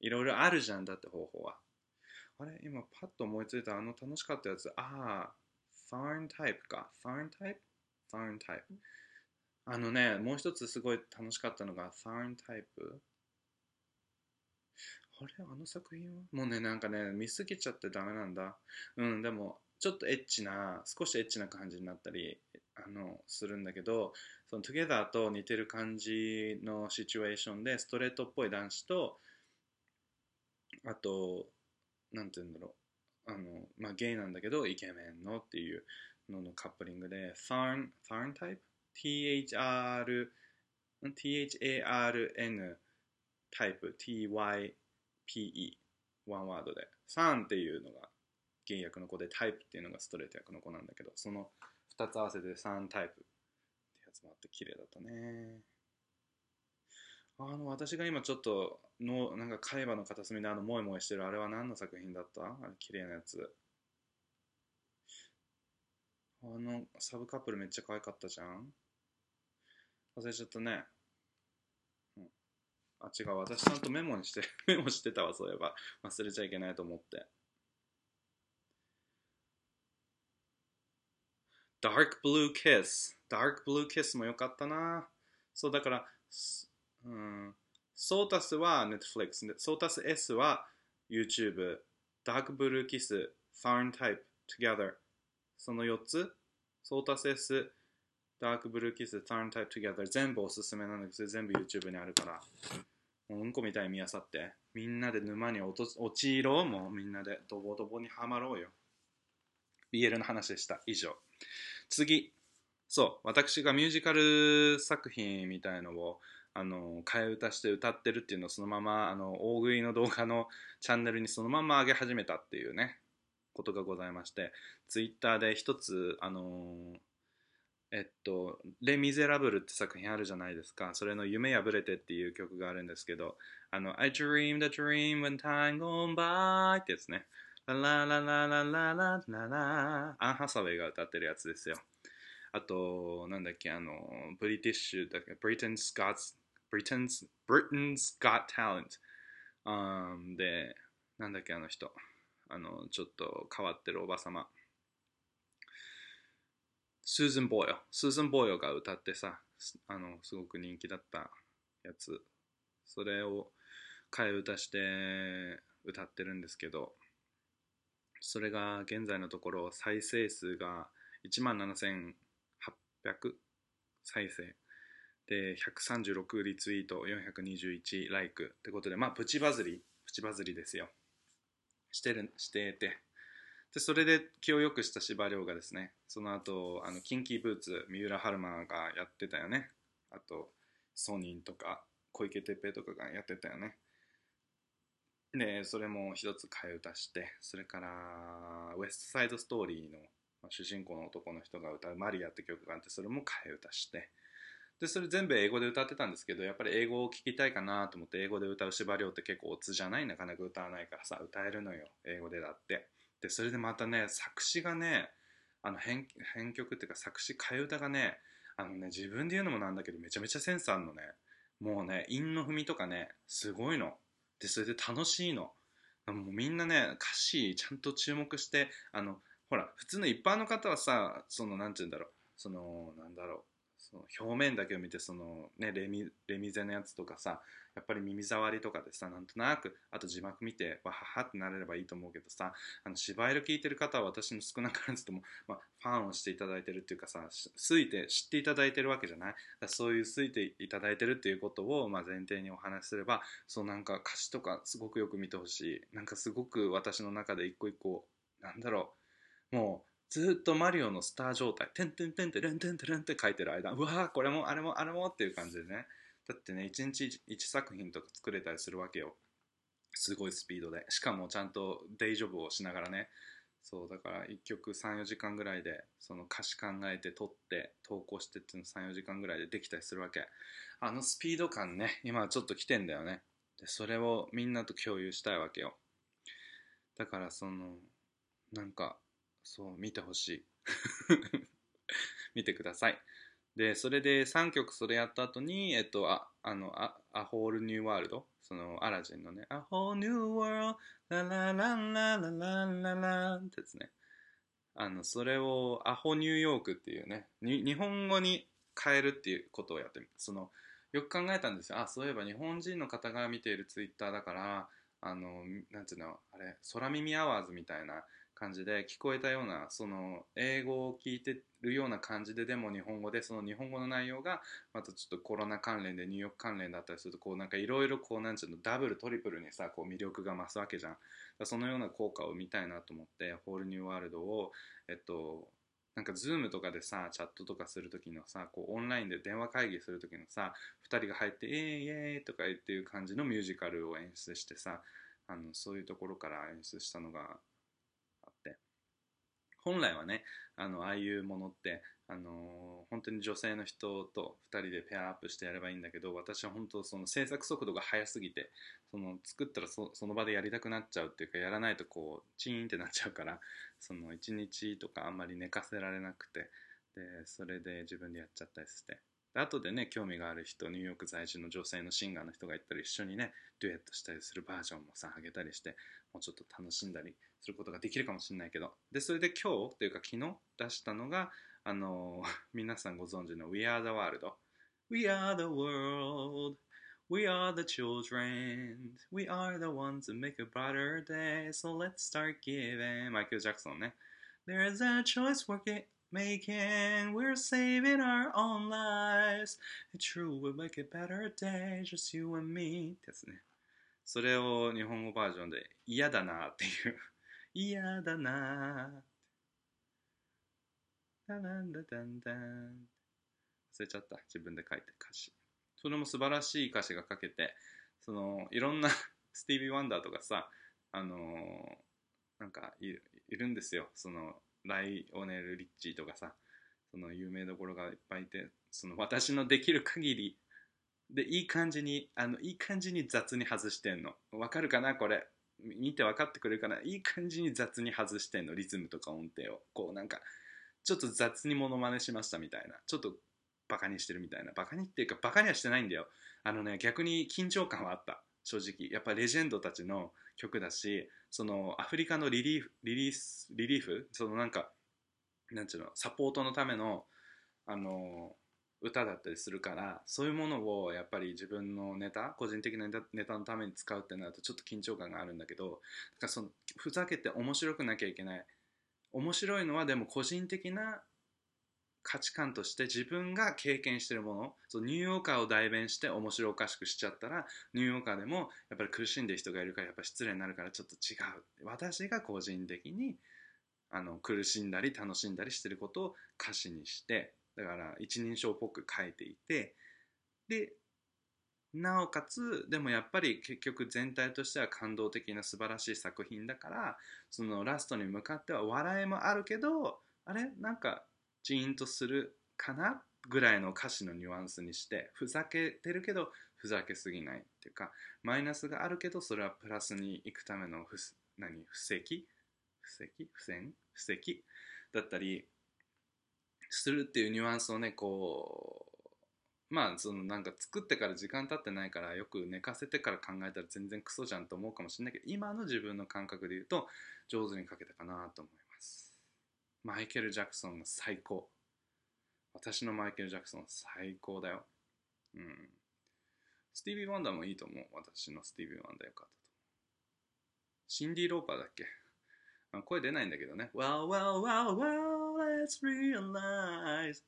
いろいろあるじゃんだって方法は。あれ？今パッと思いついたあの楽しかったやつ。ああファーンタイプか。ファーンタイプファーンタイプあのねもう一つすごい楽しかったのがファーンタイプあれ？あの作品は？もうねなんかね見すぎちゃってダメなんだ。うんでもちょっとエッチな少しエッチな感じになったりあのするんだけどその Together と似てる感じのシチュエーションでストレートっぽい男子とあとなんて言うんだろうあのまあゲイなんだけどイケメンのっていうののカップリングで Tharn Tharn type THR THARN タイプ？TYPE ワンワードで。3っていうのがゲイ役の子でタイプっていうのがストレート役の子なんだけどその2つ合わせて3タイプってやつもあって綺麗だったね。あの私が今ちょっとのなんか海馬の片隅であのモエモエしてるあれは何の作品だった？あれ綺麗なやつあのサブカップルめっちゃ可愛かったじゃん？忘れちゃったねうんあ、違う。私ちゃんとメモにして、メモしてたわ、そういえば。忘れちゃいけないと思って。Dark Blue Kiss。Dark Blue Kiss もよかったな。そう、だから、うん。ソータスは Netflix、ソータス S は YouTube。Dark Blue Kiss、Farn Type、Together。その4つ。ソータス S、ダークブルーキス、Turn Type Together 全部おすすめなんだけど、全部 YouTube にあるから、もううんこみたいに見あさって、みんなで沼に落と落ちろう、もうみんなでドボドボにはまろうよ。BL の話でした。以上。次。そう、私がミュージカル作品みたいのを、あの、替え歌して歌ってるっていうのをそのまま、あの、大食いの動画のチャンネルにそのまま上げ始めたっていうね、ことがございまして、Twitter で一つ、あのえっと「レ・ミゼラブル」って作品あるじゃないですか。それの「夢破れて」っていう曲があるんですけどあの「I dreamed a dream when time gone by」ってやつね。ラララララララララ。アン・ハサウェイが歌ってるやつですよ。あとなんだっけあのブリティッシュだっけ Britain's Got Britain's, Britain's Got Talent、um, でなんだっけあの人。あのちょっと変わってるおばさま。スーズン・ボーヨスーズン・ボーヨが歌ってさあのすごく人気だったやつ。それを替え歌して歌ってるんですけどそれが現在のところ再生数が1万7800再生。で136リツイート421ライクってことでまあプチバズりプチバズりですよ。してるしてて。でそれで気を良くした司馬遼がですねその後あのキンキーブーツ三浦春馬がやってたよね。あとソニンとか小池徹平とかがやってたよね。でそれも一つ替え歌してそれからウエストサイドストーリーの主人公の男の人が歌う「マリア」って曲があってそれも替え歌して。でそれ全部英語で歌ってたんですけどやっぱり英語を聴きたいかなと思って英語で歌う司馬遼って結構オツじゃない？なかなか歌わないからさ歌えるのよ英語でだって。でそれでまたね作詞がねあの編編曲っていうか作詞替え歌がねあのね自分で言うのもなんだけどめちゃめちゃセンスあるのね。もうね韻の踏みとかねすごいの。でそれで楽しいの。もうみんなね歌詞ちゃんと注目してあのほら普通の一般の方はさそのなんて言うんだろう。そのなんだろう。その表面だけを見てその、ね、レミレミゼのやつとかさやっぱり耳障りとかでさなんとなくあと字幕見てわははってなれればいいと思うけどさあの芝居を聞いてる方は私の少なからずとも、まあ、ファンをしていただいてるっていうかさ好いて知っていただいてるわけじゃない？そういう好いていただいてるっていうことを、まあ、前提にお話しすればそうなんか歌詞とかすごくよく見てほしい。なんかすごく私の中で一個一個なんだろうもうずっとマリオのスター状態、てんてんてんてんてんてんって書いてる間、うわー、これもあれもあれもっていう感じでね。だってね、1日1作品とか作れたりするわけよ。すごいスピードで。しかもちゃんとデイジョブをしながらね。そう、だから1曲3、4時間ぐらいで、その歌詞考えて撮って投稿してっていうの3、4時間ぐらいでできたりするわけ。あのスピード感ね、今ちょっと来てんだよね。で、それをみんなと共有したいわけよ。だからその、なんか、そう見てほしい。見てください。でそれで3曲それやった後にえっとああのあ「A Whole New World」そのアラジンのね「A Whole New World」ララララララララってやつねあのそれを「アホニューヨーク」っていうね日本語に変えるっていうことをやってみそのよく考えたんですよあそういえば日本人の方が見ているツイッターだからあのなんていうのあれ空耳アワーズみたいな感じで聞こえたようなその英語を聞いてるような感じででも日本語でその日本語の内容がまたちょっとコロナ関連でニューヨーク関連だったりするとこうなんかいろいろこうなんちゅうのダブルトリプルにさこう魅力が増すわけじゃんそのような効果を見たいなと思って Whole New World をえっとなんかズームとかでさチャットとかする時のさこうオンラインで電話会議する時のさ2人が入って「えーイエーイ!」とか言っていう感じのミュージカルを演出してさあのそういうところから演出したのが本来はねあのああいうものってあの、本当に女性の人と2人で pair up してやればいいんだけど私は本当その制作速度が速すぎてその作ったらその場でやりたくなっちゃうっていうかやらないとこうチーンってなっちゃうからその1日とかあんまり寝かせられなくてでそれで自分でやっちゃったりして。後でね興味がある人ニューヨーク在住の女性のシンガーの人がいったら一緒にねデュエットしたりするバージョンもさあげたりしてもうちょっと楽しんだりすることができるかもしれないけど。でそれで今日というか昨日出したのがあの 皆さんご存知の We Are the World We are the world We are the children We are the ones that make a brighter day So let's start giving マイケル・ジャクソンね There's a choice we're making We're saving our own lives. It's true will make a better day Just you and me. ってやつね。それを日本語バージョンで嫌だなっていう。嫌だな。ダダンダダンダン。忘れちゃった。自分で書いて歌詞。それも素晴らしい歌詞が書けてそのいろんなスティービー・ワンダーとかさあのー、なんかいるんですよ。そのライオネル・リッチーとかさその有名どころがいっぱいいてその私のできる限りでいい感じにあのいい感じに雑に外してんの。わかるかなこれ。見て分かってくれるかな。いい感じに雑に外してんの。リズムとか音程を。こうなんかちょっと雑にモノマネしましたみたいな。ちょっとバカにしてるみたいな。バカにっていうかバカにはしてないんだよ。あのね逆に緊張感はあった。正直。やっぱレジェンドたちの曲だしそのアフリカのリリーフリリースリリーフ？そのなんかなんていうのサポートのためのあの歌だったりするからそういうものをやっぱり自分のネタ個人的なネタネタのために使うってなるとちょっと緊張感があるんだけどだからそのふざけて面白くなきゃいけない。面白いのはでも個人的な価値観として自分が経験してるものそうニューヨーカーを代弁して面白おかしくしちゃったらニューヨーカーでもやっぱり苦しんでる人がいるからやっぱ失礼になるからちょっと違う。私が個人的にあの苦しんだり楽しんだりしてることを歌詞にしてだから一人称っぽく書いていてでなおかつでもやっぱり結局全体としては感動的な素晴らしい作品だからそのラストに向かっては笑いもあるけどあれ？なんかジーンとするかなぐらいの歌詞のニュアンスにしてふざけてるけどふざけすぎないっていうかマイナスがあるけどそれはプラスに行くためのふ何？布石？布石？付箋？布石？だったりするっていうニュアンスをねこうまあそのなんか作ってから時間経ってないからよく寝かせてから考えたら全然クソじゃんと思うかもしれないけど今の自分の感覚で言うと上手に書けたかなと思いますマイケル・ジャクソンが最高私のマイケル・ジャクソン最高だようんスティービー・ワンダーもいいと思う私のスティービー・ワンダーよかったとシンディ・ローパーだっけ？声出ないんだけどね。Well, well, well, well, let's realize.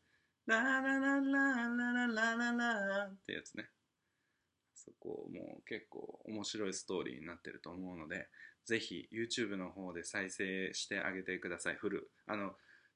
ラララララララララってやつね。そこもう結構面白いストーリーになってると思うので、ぜひ YouTube の方で再生してあげてください、フル。あの、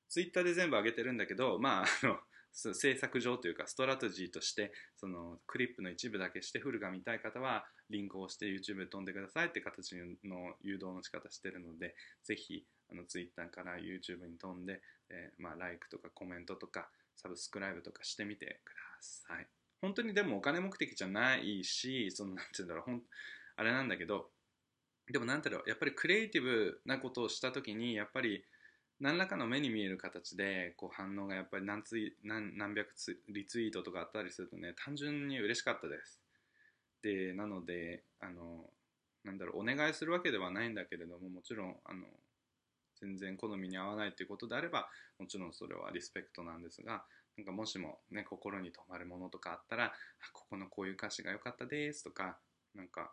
Twitter で全部上げてるんだけど、まあ、あの、制作上というか strategy としてそのクリップの一部だけしてフルが見たい方はリンクを押して YouTube で飛んでくださいって形の誘導の仕方してるのでぜひあの Twitter から YouTube に飛んで、えー、まあ、ライクとかコメントとかサブスクライブとかしてみてください本当にでもお金目的じゃないしそのなんて言うんだろうほんあれなんだけどでもなんだろうやっぱりクリエイティブなことをした時にやっぱり何らかの目に見える形でこう反応がやっぱり何ツイ何何百ツリツイートとかあったりするとね単純に嬉しかったです。でなのであのなんだろうお願いするわけではないんだけれどももちろんあの全然好みに合わないということであればもちろんそれはリスペクトなんですがなんかもしもね心に留まるものとかあったらここのこういう歌詞が良かったですとかなんか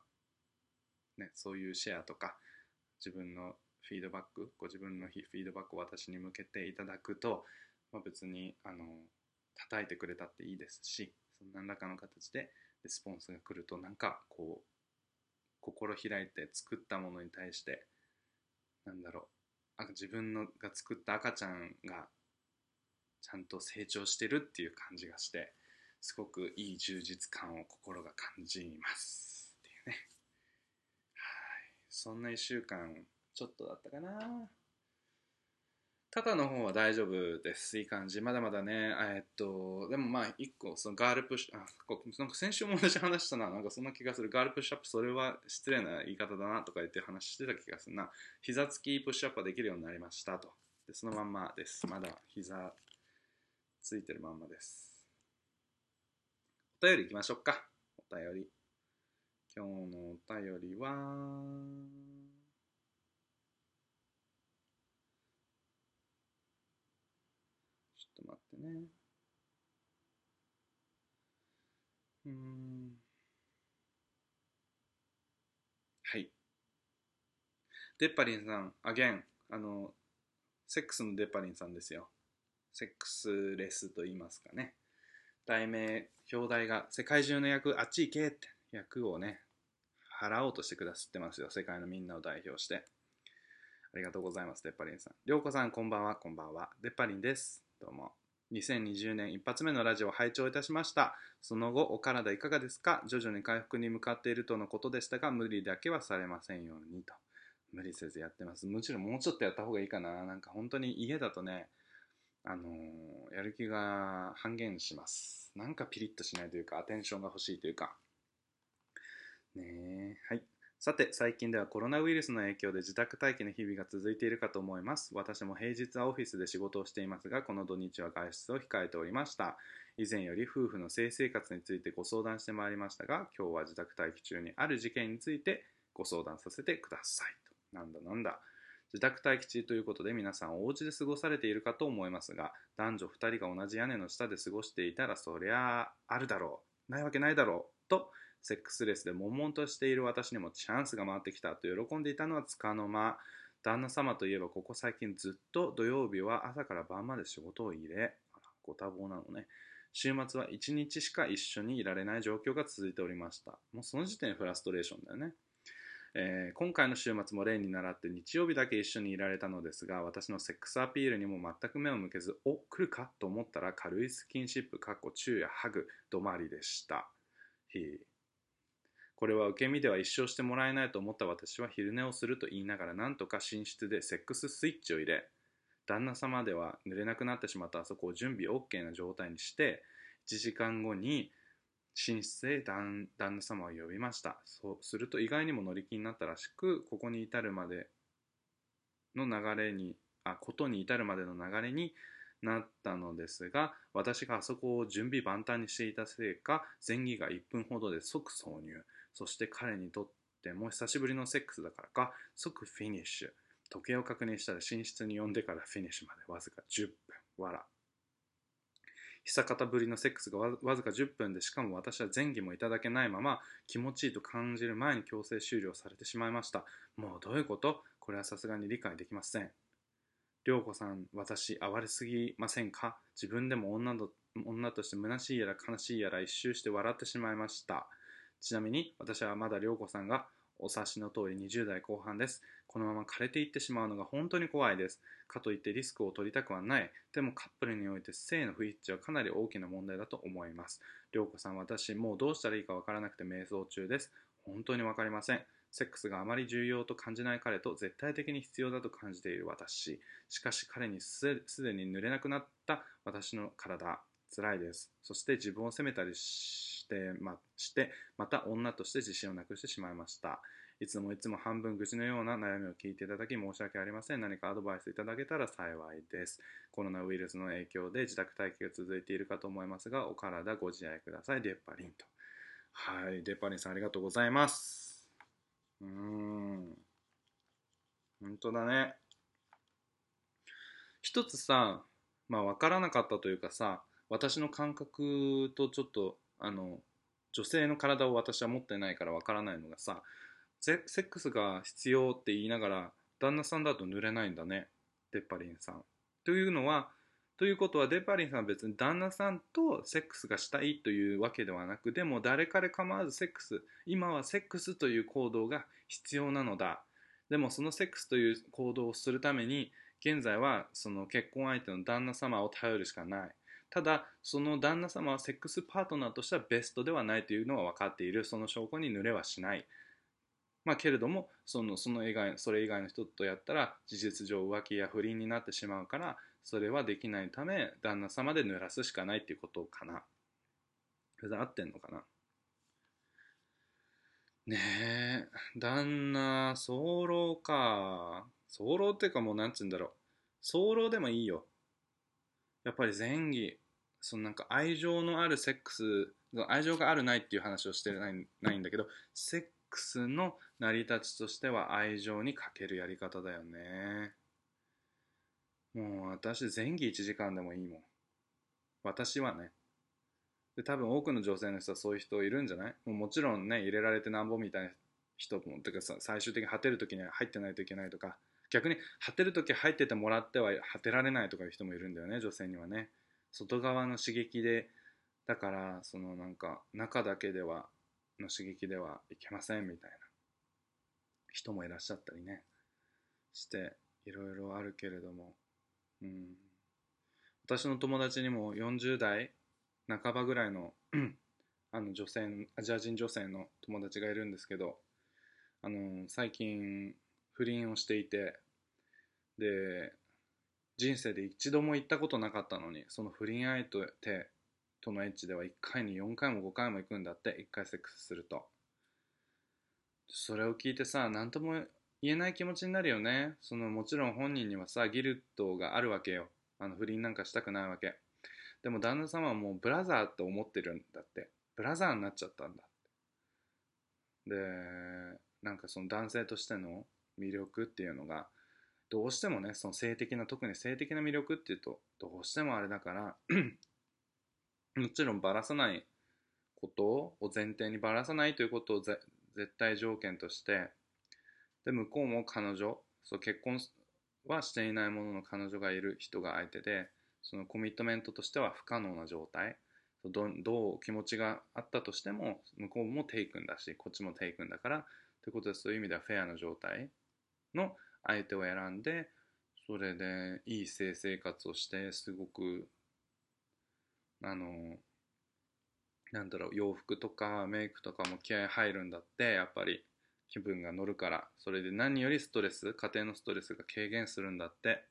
ねそういうシェアとか自分のフィードバックご自分のフィードバックを私に向けていただくと、まあ、別にあの叩いてくれたっていいですし何らかの形でレスポンスが来るとなんかこう心開いて作ったものに対してなんだろう自分のが作った赤ちゃんがちゃんと成長してるっていう感じがしてすごくいい充実感を心が感じます。そんな1週間ちょっとだったかな。肩の方は大丈夫です。いい感じ。まだまだね、えっと、でもまあ、一個、そのガールプッシュ、あ、なんか先週も同じ話したな。なんかそんな気がする。ガールプッシュアップ、それは失礼な言い方だなとか言って話してた気がするな。膝つきプッシュアップはできるようになりましたと。で、そのまんまです。まだ膝ついてるまんまです。お便り行きましょうか。お便り。今日のお便りは、ちょっと待ってね。うん。はい。デッパリンさん、アゲン、あの、セックスのデッパリンさんですよ。セックスレスと言いますかね。題名、表題が、世界中の役、あっち行けって役をね、払おうとしてくださってますよ。世界のみんなを代表して。ありがとうございます、デッパリンさん。りょうこさん、こんばんは、こんばんは。デッパリンです。どうも。2020年一発目のラジオを拝聴いたしました。その後、お体いかがですか？徐々に回復に向かっているとのことでしたが、無理だけはされませんようにと。無理せずやってます。もちろんもうちょっとやった方がいいかな。なんか本当に家だとね、あのー、やる気が半減します。なんかピリッとしないというか、アテンションが欲しいというか。ね、はい。さて、最近ではコロナウイルスの影響で自宅待機の日々が続いているかと思います。私も平日はオフィスで仕事をしていますが、この土日は外出を控えておりました。以前より夫婦の性生活についてご相談してまいりましたが、今日は自宅待機中にある事件についてご相談させてくださいと。なんだなんだ。自宅待機中ということで皆さんお家で過ごされているかと思いますが男女2人が同じ屋根の下で過ごしていたらそりゃああるだろうないわけないだろうとセックスレスで悶々としている私にもチャンスが回ってきたと喜んでいたのはつかの間。旦那様といえばここ最近ずっと土曜日は朝から晩まで仕事を入れ。ご多忙なのね。週末は1日しか一緒にいられない状況が続いておりました。もうその時点フラストレーションだよね。えー、今回の週末も例に倣って日曜日だけ一緒にいられたのですが私のセックスアピールにも全く目を向けずお来るかと思ったら軽いスキンシップかっこチューやハグ止まりでした。これは受け身では一生してもらえないと思った私は昼寝をすると言いながらなんとか寝室でセックススイッチを入れ旦那様では濡れなくなってしまったあそこを準備 OK な状態にして1時間後に寝室へ旦那様を呼びました。そうすると意外にも乗り気になったらしくここに至るまでの流れにあことに至るまでの流れになったのですが私があそこを準備万端にしていたせいか前儀が1分ほどで即挿入。そして彼にとっても久しぶりのセックスだからか即フィニッシュ。時計を確認したら寝室に呼んでからフィニッシュまでわずか10分。わら久方ぶりのセックスがわずか10分でしかも私は前儀もいただけないまま気持ちいいと感じる前に強制終了されてしまいました。もうどういうこと？これはさすがに理解できません。涼子さん私哀れすぎませんか？自分でも女と女として虚しいやら悲しいやら一周して笑ってしまいましたちなみに私はまだ涼子さんがお察しの通り20代後半です。このまま枯れていってしまうのが本当に怖いです。かといってリスクを取りたくはない。でもカップルにおいて性の不一致はかなり大きな問題だと思います。涼子さん、私、もうどうしたらいいかわからなくて瞑想中です。本当にわかりません。セックスがあまり重要と感じない彼と絶対的に必要だと感じている私。しかし彼にすでに濡れなくなった私の体。辛いです。そして自分を責めたりして、ま、してまた女として自信をなくしてしまいました。いつもいつも半分愚痴のような悩みを聞いていただき申し訳ありません。何かアドバイスいただけたら幸いです。コロナウイルスの影響で自宅待機が続いているかと思いますが、お体ご自愛ください。デッパリンと。はい、デッパリンさんありがとうございます。うーん。本当だね。一つさ、まあ分からなかったというかさ、私の感覚とちょっとあの女性の体を私は持ってないからわからないのがさセックスが必要って言いながら旦那さんだと濡れないんだねデッパリンさん。というのはということはデパリンさんは別に旦那さんとセックスがしたいというわけではなくでも誰彼構わずセックス今はセックスという行動が必要なのだ。でもそのセックスという行動をするために現在はその結婚相手の旦那様を頼るしかない。ただその旦那様はセックスパートナーとしてはベストではないというのは分かっている。その証拠に濡れはしない。まあけれどもそのその以外それ以外の人とやったら事実上浮気や不倫になってしまうからそれはできないため旦那様で濡らすしかないっていうことかな。それで合ってんのかな。ねえ旦那早漏か。早漏っていうかもうなんつうんだろう。早漏でもいいよ。やっぱり前儀。そのなんか愛情のあるセックス愛情があるないっていう話をしてないないんだけどセックスの成り立ちとしては愛情に欠けるやり方だよね。もう私前儀1時間でもいいもん。私はね。で多分多くの女性の人はそういう人いるんじゃない？もうもちろんね入れられてなんぼみたいな人もてかさ最終的に果てる時には入ってないといけないとか。逆に果てる時入っててもらっては果てられないとかいう人もいるんだよね女性にはね。外側の刺激でだからそのなんか中だけではの刺激ではいけませんみたいな。人もいらっしゃったりね。していろいろあるけれども、うん、私の友達にも40代半ばぐらいの あの女性アジア人女性の友達がいるんですけどあの最近不倫をしていてで人生で一度も行ったことなかったのにその不倫相手とのエッチでは1回に4回も5回も行くんだって1回セックスすると。それを聞いてさ何とも言えない気持ちになるよね。そのもちろん本人にはさギルトがあるわけよ。あの不倫なんかしたくないわけ。でも旦那様はもうブラザーって思ってるんだって。ブラザーになっちゃったんだでなんかその男性としての魅力っていうのがどうしてもねその性的な特に性的な魅力っていうとどうしてもあれだから もちろんばらさないことを前提にばらさないということを絶対条件としてで向こうも彼女そう結婚はしていないものの彼女がいる人が相手でそのコミットメントとしては不可能な状態。どどう気持ちがあったとしても向こうもテイクンだしこっちもテイクンだからということでそういう意味ではフェアな状態の相手を選んでそれでいい性生活をしてすごくあのなんだろう洋服とかメイクとかも気合入るんだってやっぱり。気分が乗るからそれで何よりストレス家庭のストレスが軽減するんだって。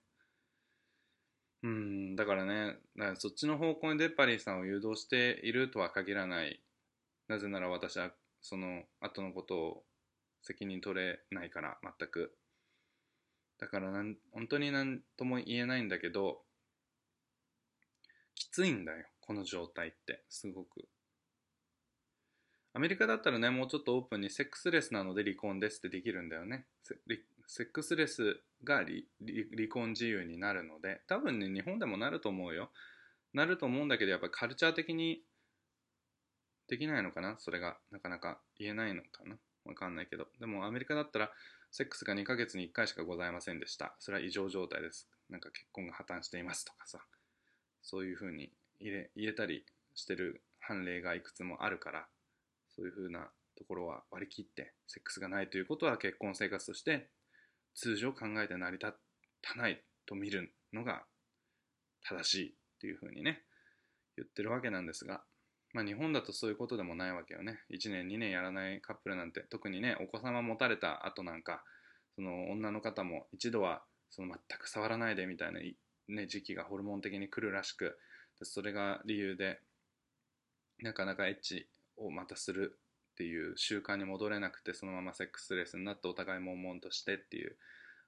うんだからねだからそっちの方向にデッパリーさんを誘導しているとは限らない。なぜなら私はその後のことを責任取れないから全く。だからなん本当に何とも言えないんだけどきついんだよこの状態ってすごく。アメリカだったらねもうちょっとオープンにセックスレスなので離婚ですってできるんだよね。セックスレスが離婚自由になるので多分ね日本でもなると思うよ。なると思うんだけどやっぱカルチャー的にできないのかな？それがなかなか言えないのかな？わかんないけど。でもアメリカだったらセックスが2ヶ月に1回しかございませんでした。それは異常状態です。なんか結婚が破綻していますとかさ。そういうふうに入れ入れたりしてる判例がいくつもあるから。そういうふうなところは割り切ってセックスがないということは結婚生活として通常考えて成り立たないと見るのが正しいっていうふうにね言ってるわけなんですがまあ日本だとそういうことでもないわけよね。1年2年やらないカップルなんて特にねお子様持たれた後なんかその女の方も一度はその全く触らないでみたいな、ね、時期がホルモン的に来るらしくそれが理由でなかなかエッチをまたするっていう習慣に戻れなくてそのままセックスレスになってお互い悶々としてっていう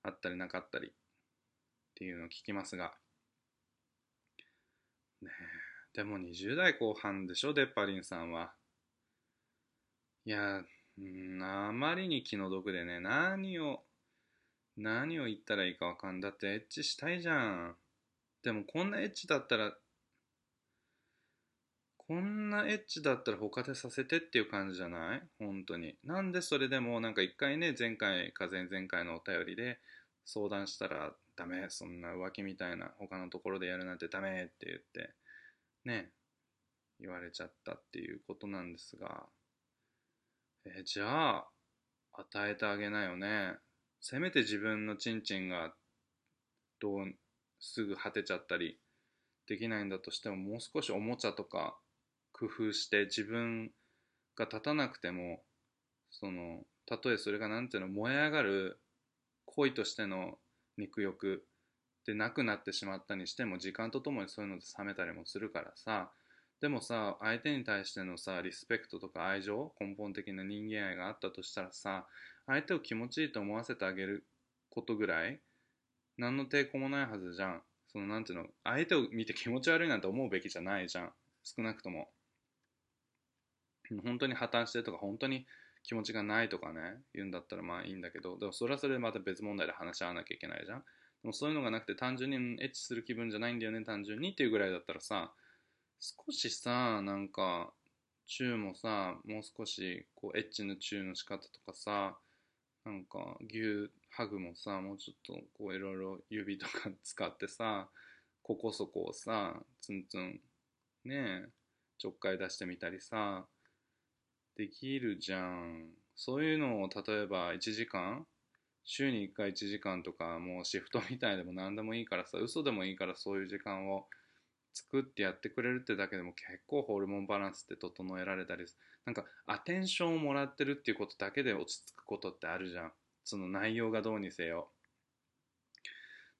あったりなかったりっていうのを聞きますが。ねえでも20代後半でしょ？デッパリンさんは。いやんあまりに気の毒でね何を何を言ったらいいかわかんだってエッチしたいじゃん。でもこんなエッチだったらこんなエッチだったら他でさせてっていう感じじゃない？本当に。なんでそれでもなんか一回ね、前回か前々回のお便りで相談したらダメ、そんな浮気みたいな他のところでやるなんてダメって言って、ね、言われちゃったっていうことなんですが、えじゃあ、与えてあげなよね。せめて自分のチンチンがどうすぐ果てちゃったりできないんだとしてももう少しおもちゃとか工夫して自分が立たなくてもそのたとえそれが何ていうの燃え上がる恋としての肉欲でなくなってしまったにしても時間とともにそういうので冷めたりもするからさ。でもさ相手に対してのさリスペクトとか愛情根本的な人間愛があったとしたらさ相手を気持ちいいと思わせてあげることぐらい何の抵抗もないはずじゃん。そのなんていうの相手を見て気持ち悪いなんて思うべきじゃないじゃん。少なくとも。本当に破綻してとか本当に気持ちがないとかね言うんだったらまあいいんだけどでもそれはそれでまた別問題で話し合わなきゃいけないじゃん。でもそういうのがなくて単純にエッチする気分じゃないんだよね単純にっていうぐらいだったらさ少しさなんかチューもさもう少しこうエッチのチューの仕方とかさなんか牛ハグもさもうちょっとこういろいろ指とか使ってさここそこをさツンツンねえちょっかい出してみたりさできるじゃん。そういうのを例えば1時間週に1回1時間とかもうシフトみたいでも何でもいいからさ嘘でもいいからそういう時間を作ってやってくれるってだけでも結構ホルモンバランスって整えられたりなんかアテンションをもらってるっていうことだけで落ち着くことってあるじゃん。その内容がどうにせよ。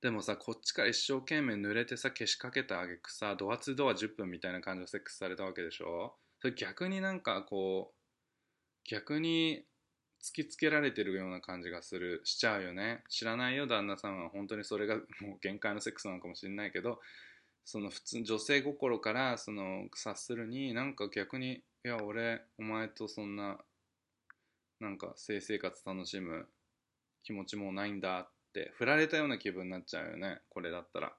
でもさこっちから一生懸命濡れてさ消しかけたあげくさドアツードア10分みたいな感じのセックスされたわけでしょ？それ逆になんかこう逆に突きつけられてるような感じがする。しちゃうよね。知らないよ。旦那さんは本当にそれがもう限界のセックスなのかもしれないけどその普通女性心からその察するになんか逆にいや俺お前とそんななんか性生活楽しむ気持ちもないんだって振られたような気分になっちゃうよね。これだったら。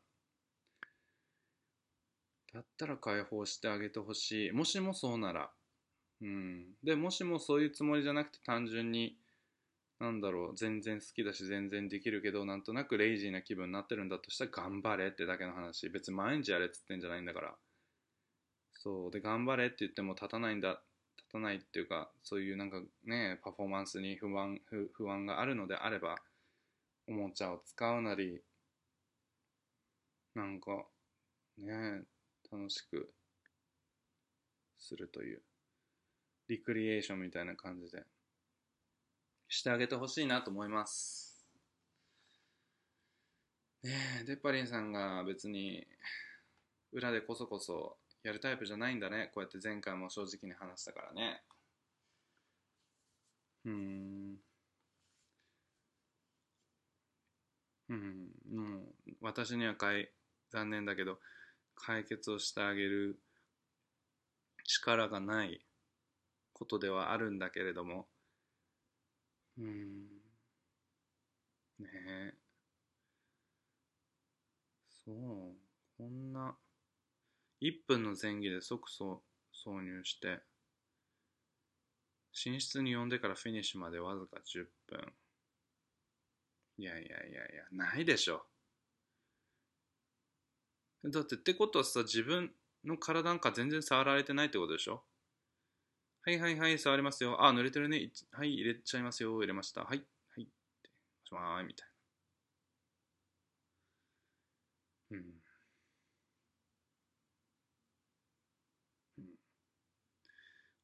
だったら解放してあげてほしい。もしもそうならうん。でもしもそういうつもりじゃなくて単純になんだろう全然好きだし全然できるけどなんとなくレイジーな気分になってるんだとしたら頑張れってだけの話。別に毎日やれっつってんじゃないんだから。そう。で頑張れって言っても立たないんだ立たないっていうかそういうなんかねパフォーマンスに不安不不安があるのであればおもちゃを使うなりなんかね楽しくするという。リクリエーションみたいな感じで。してあげてほしいなと思います。ねえデッパリンさんが別に裏でこそこそやるタイプじゃないんだね。こうやって前回も正直に話したからね。うん。うん。もう私にはかい残念だけど解決をしてあげる力がない。ことではあるんだけれども。うん。ねえ。そう。こんな。1分の前儀で即そ挿入して。寝室に呼んでからフィニッシュまでわずか10分。いやいやいやいやないでしょ。だってってことはさ自分の体なんか全然触られてないってことでしょ。はいはいはい触りますよ。あ濡れてるね。はい入れちゃいますよ。入れました。はいはい。しまーいみたいな。うん。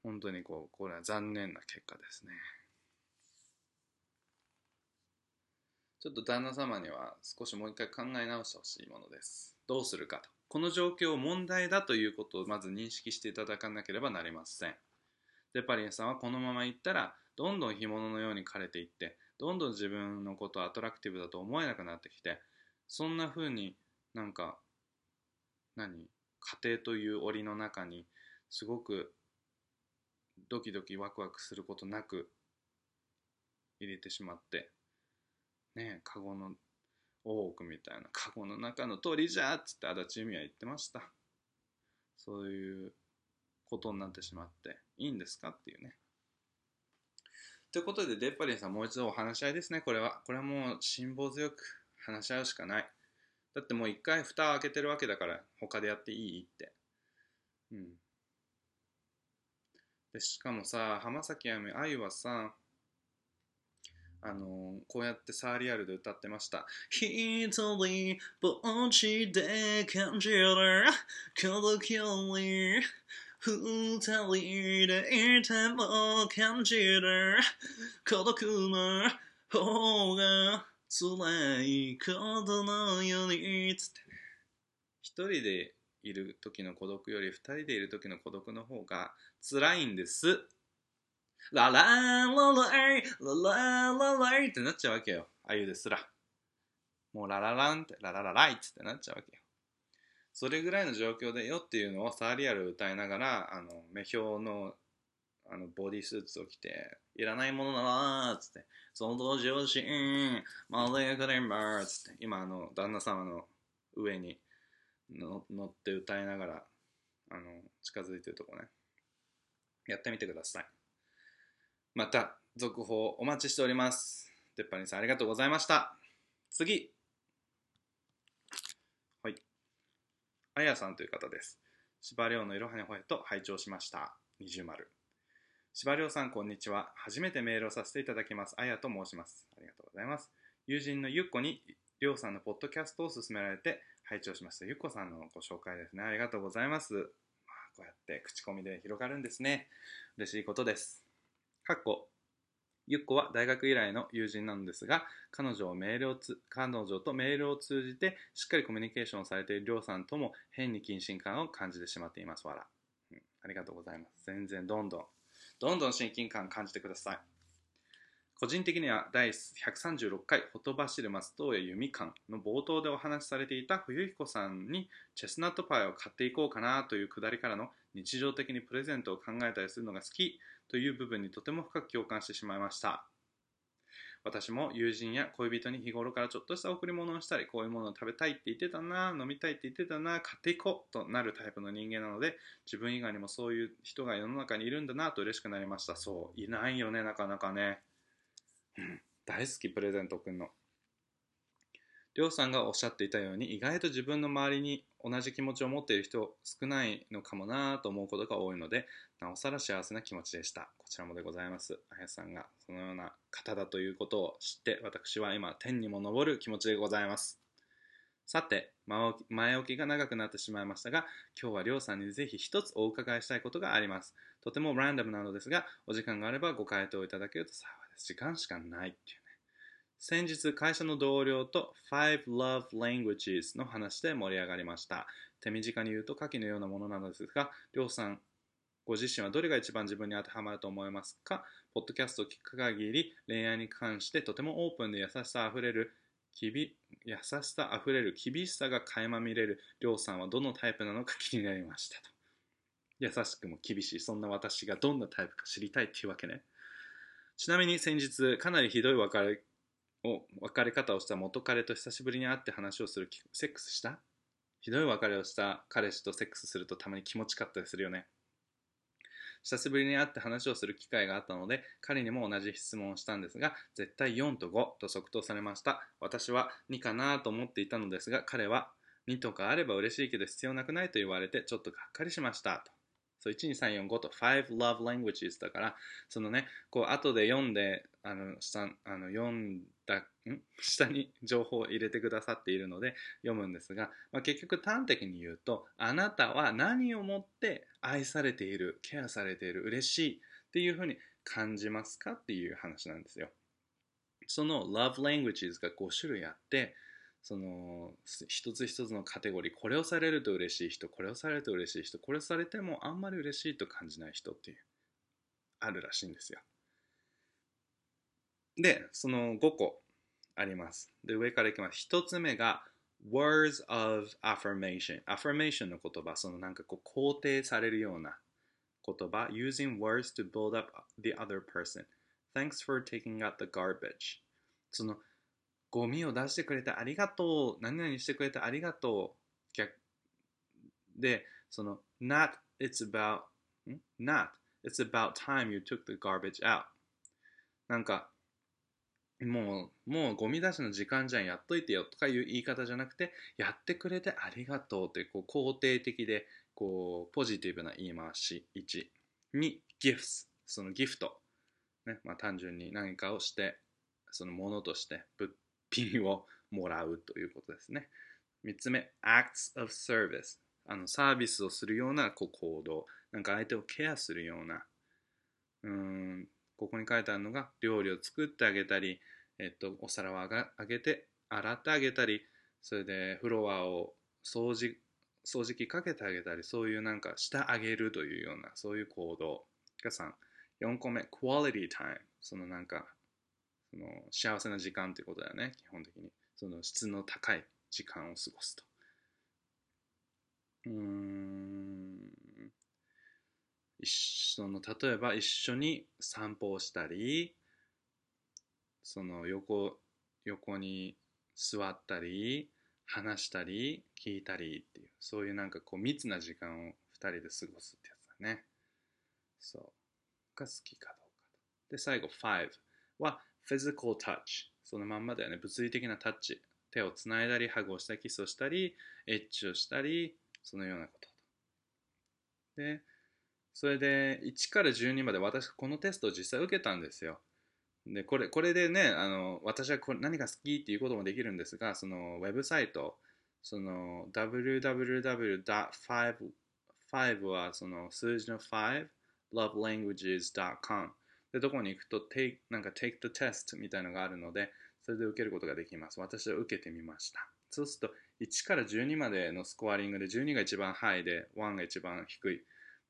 本当にこうこれは残念な結果ですね。ちょっと旦那様には少しもう一回考え直してほしいものです。どうするかと。この状況を問題だということをまず認識していただかなければなりません。デパリンさんはこのまま行ったらどんどん干物のように枯れていってどんどん自分のことをアトラクティブだと思えなくなってきてそんな風になんか何家庭という檻の中にすごくドキドキワクワクすることなく入れてしまってねえカゴの大奥みたいなカゴの中の鳥じゃっつって足立由美は言ってました。そういうことになってしまっていいんですかっていうね。ということでデッパリンさんもう一度お話し合いですねこれは。これはもう辛抱強く話し合うしかない。だってもう一回蓋を開けてるわけだから他でやっていいって。うん。でしかもさ浜崎あゆみあゆはさあのこうやってサーリアルで歌ってました「一人ぼっちで感じる。孤独より二人でいても感じる孤独の方が辛いことのように」つって一人でいる時の孤独より二人でいる時の孤独の方が辛いんです。ララーラライラララライってなっちゃうわけよ。あゆですら。もうララランってラララライってなっちゃうわけよ。それぐらいの状況でよっていうのをサーリアル歌いながら、あの、目標のあのボディスーツを着て、いらないものだなーっつって、その当時をしん、までくれんばーつって、今あの、旦那様の上にの乗って歌いながら、あの、近づいてるとこね。やってみてください。また、続報お待ちしております。てっぱりさんありがとうございました。次。はい。あやさんという方です。司馬遼のいろはにほへと拝聴しました。二重丸。司馬遼さん、こんにちは。初めてメールをさせていただきます。あやと申します。ありがとうございます。友人のゆっこに、りょうさんのポッドキャストを勧められて拝聴しました。ゆっこさんのご紹介ですね。ありがとうございます。まあ、こうやって口コミで広がるんですね。嬉しいことです。かっこゆっこは大学以来の友人なのですが、彼女をメールをつ彼女とメールを通じてしっかりコミュニケーションをされているりょうさんとも変に謹慎感を感じてしまっています。わら、うん。ありがとうございます。全然どんどん、どんどん親近感感じてください。個人的には第136回「ほとばしる松任谷由実館」の冒頭でお話しされていた冬彦さんにチェスナットパイを買っていこうかなというくだりからの日常的にプレゼントを考えたりするのが好きという部分にとても深く共感してしまいました。私も友人や恋人に日頃からちょっとした贈り物をしたり、こういうものを食べたいって言ってたな、飲みたいって言ってたな、買っていこうとなるタイプの人間なので、自分以外にもそういう人が世の中にいるんだなと嬉しくなりました。そう、いないよね、なかなかね。大好き、プレゼントくんの。りょうさんがおっしゃっていたように、意外と自分の周りに同じ気持ちを持っている人少ないのかもなと思うことが多いので、なおさら幸せな気持ちでした。こちらもでございます。あやさんがそのような方だということを知って、私は今、天にも昇る気持ちでございます。さて、前置きが長くなってしまいましたが、今日はりょうさんにぜひ一つお伺いしたいことがあります。とてもランダムなのですが、お時間があればご回答いただけると幸いです。時間しかないっていう。先日、会社の同僚と Five Love Languages の話で盛り上がりました。手短に言うと下記のようなものなのですが、りょうさん、ご自身はどれが一番自分に当てはまると思いますか？ポッドキャストを聞く限り、恋愛に関してとてもオープンで優しさあふれる、きび優しさあふれる厳しさが垣間見れるりょうさんはどのタイプなのか気になりましたと。優しくも厳しい、そんな私がどんなタイプか知りたいっていうわけね。ちなみに先日、かなりひどい別れを別れ方をした元彼と久しぶりに会って話をするセックスした？ひどい別れをした彼氏とセックスするとたまに気持ちかったりするよね。久しぶりに会って話をする機会があったので、彼にも同じ質問をしたんですが、絶対4と5と即答されました。私は2かなと思っていたのですが、彼は2とかあれば嬉しいけど必要なくないと言われて、ちょっとがっかりしました。と。そう、1、2、3、4、5と5 love languages だから、そのね、こう、後で読んで、あの、下、あの、読んだ、ん？下に情報を入れてくださっているので、読むんですが、まあ、結局端的に言うと、あなたは何をもって愛されている、ケアされている、嬉しいっていうふうに感じますかっていう話なんですよ。その love languages が5種類あって、その一つ一つのカテゴリーこれをされると嬉しい人これをされると嬉しい人これをされてもあんまり嬉しいと感じない人っていうあるらしいんですよでその5個ありますで上からいきます1つ目が words of affirmation affirmation の言葉そのなんかこう肯定されるような言葉 using words to build up the other person thanks for taking out the garbage そのゴミを出してくれてありがとう何々してくれてありがとう逆でその not it's about not it's about time you took the garbage out なんかもうもうゴミ出しの時間じゃんやっといてよとかいう言い方じゃなくてやってくれてありがとうというこう肯定的でこうポジティブな言い回し1 2 gifts そのギフトねまあ単純に何かをしてそのものとして物品をもらうということですね。3つ目、acts of service。あのサービスをするようなこう行動。なんか相手をケアするような。うーん、ここに書いてあるのが、料理を作ってあげたり、えっと、お皿をあがあげて、洗ってあげたり、それでフロアを掃除、掃除機かけてあげたり、そういうなんかしてあげるというような、そういう行動が3。4個目、quality time。そのなんか、その幸せな時間ということだよね基本的にその質の高い時間を過ごすとうん一緒の例えば一緒に散歩をしたりその横横に座ったり話したり聞いたりっていうそういうなんかこう密な時間を2人で過ごすってやつだね。そう。が好きかどうか。で最後5は physical touch そのまんまだよね。物理的なタッチ手をつないだりハグをしたりキスをしたりエッチをしたりそのようなこと。でそれで1から12まで私このテストを実際受けたんですよ。でこれこれでねあの私はこれ何が好きっていうこともできるんですがそのウェブサイトその www.5 はその数字の 5lovelanguages.com で、どこに行くと take, なんか take the test みたいなのがあるので、それで受けることができます。私は受けてみました。そうすると、1から12までのスコアリングで、12が一番ハイで、1が一番低い。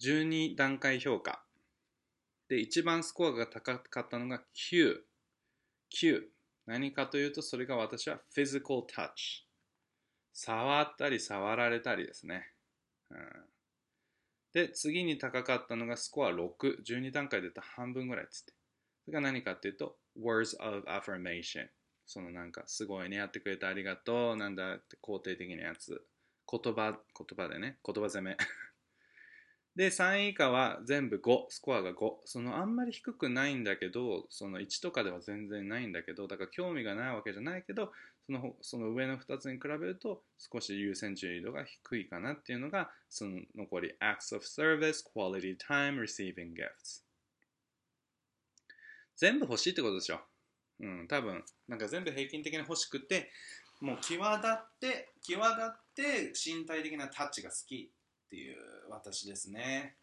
12段階評価。で、一番スコアが高かったのが9。9。何かというと、それが私は physical touch。触ったり触られたりですね。うん、で、次に高かったのがスコア6。12段階で言った半分ぐらいっつって。それが何かっていうと、words of affirmation。そのなんか、すごいね、やってくれてありがとう。なんだって肯定的なやつ。言葉、言葉でね、言葉攻め。で、3位以下は全部5、スコアが5。そのあんまり低くないんだけど、その1とかでは全然ないんだけど、だから興味がないわけじゃないけど、そのその上の2つに比べると少し優先順位度が低いかなっていうのが、その残り acts of service, quality time, receiving gifts。全部欲しいってことでしょ。うん、多分、なんか全部平均的に欲しくて、もう際立って、際立って身体的なタッチが好きっていう私ですね。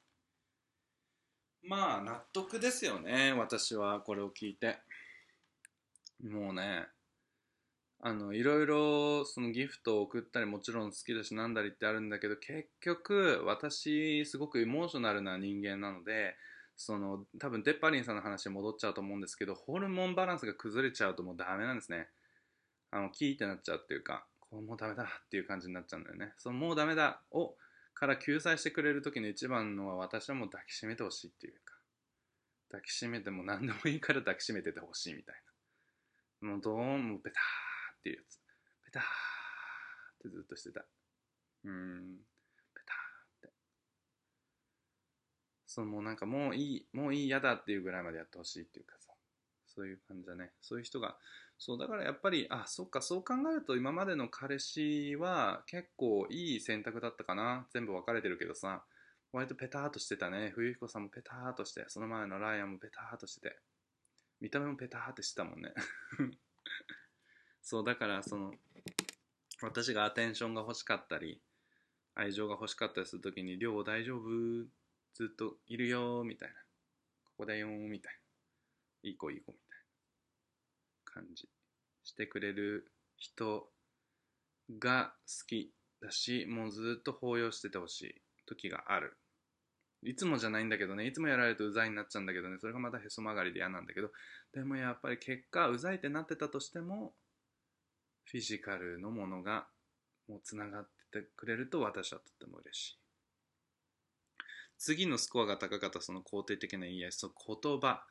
まあ納得ですよね私はこれを聞いて。もうねあのいろいろそのギフトを送ったりもちろん好きだしなんだりってあるんだけど結局私すごくエモーショナルな人間なのでその多分デッパリンさんの話に戻っちゃうと思うんですけどホルモンバランスが崩れちゃうともうダメなんですね。あのキーってなっちゃうっていうかこうもうダメだっていう感じになっちゃうんだよね。そのもうダメだをから救済してくれる時の一番のは私はもう抱きしめてほしいっていうか抱きしめても何でもいいから抱きしめててほしいみたいな。もうどうもベターっていうやつ。ベターってずっとしてた。うん。ベターって。そうもうなんかもういいもういいやだっていうぐらいまでやってほしいっていうかさ。そういう感じだね。そういう人がそうだからやっぱりあそっかそう考えると今までの彼氏は結構いい選択だったかな。全部別れてるけどさ。割とペターとしてたね。冬彦さんもペターとしてその前のライアンもペターとしてて。見た目もペターってしてたもんね。そうだからその私がアテンションが欲しかったり愛情が欲しかったりするときに「亮大丈夫？ずっといるよ」みたいな「ここだよ」みたいな「いい子いい子」みたいな。感じしてくれる人が好きだしもうずっと抱擁しててほしい時がある。いつもじゃないんだけどね。いつもやられるとうざいになっちゃうんだけどね。それがまたへそ曲がりで嫌なんだけど。でもやっぱり結果うざいってなってたとしてもフィジカルのものがもうつながっててくれると私はとっても嬉しい。次のスコアが高かったその肯定的な言い合いその言葉。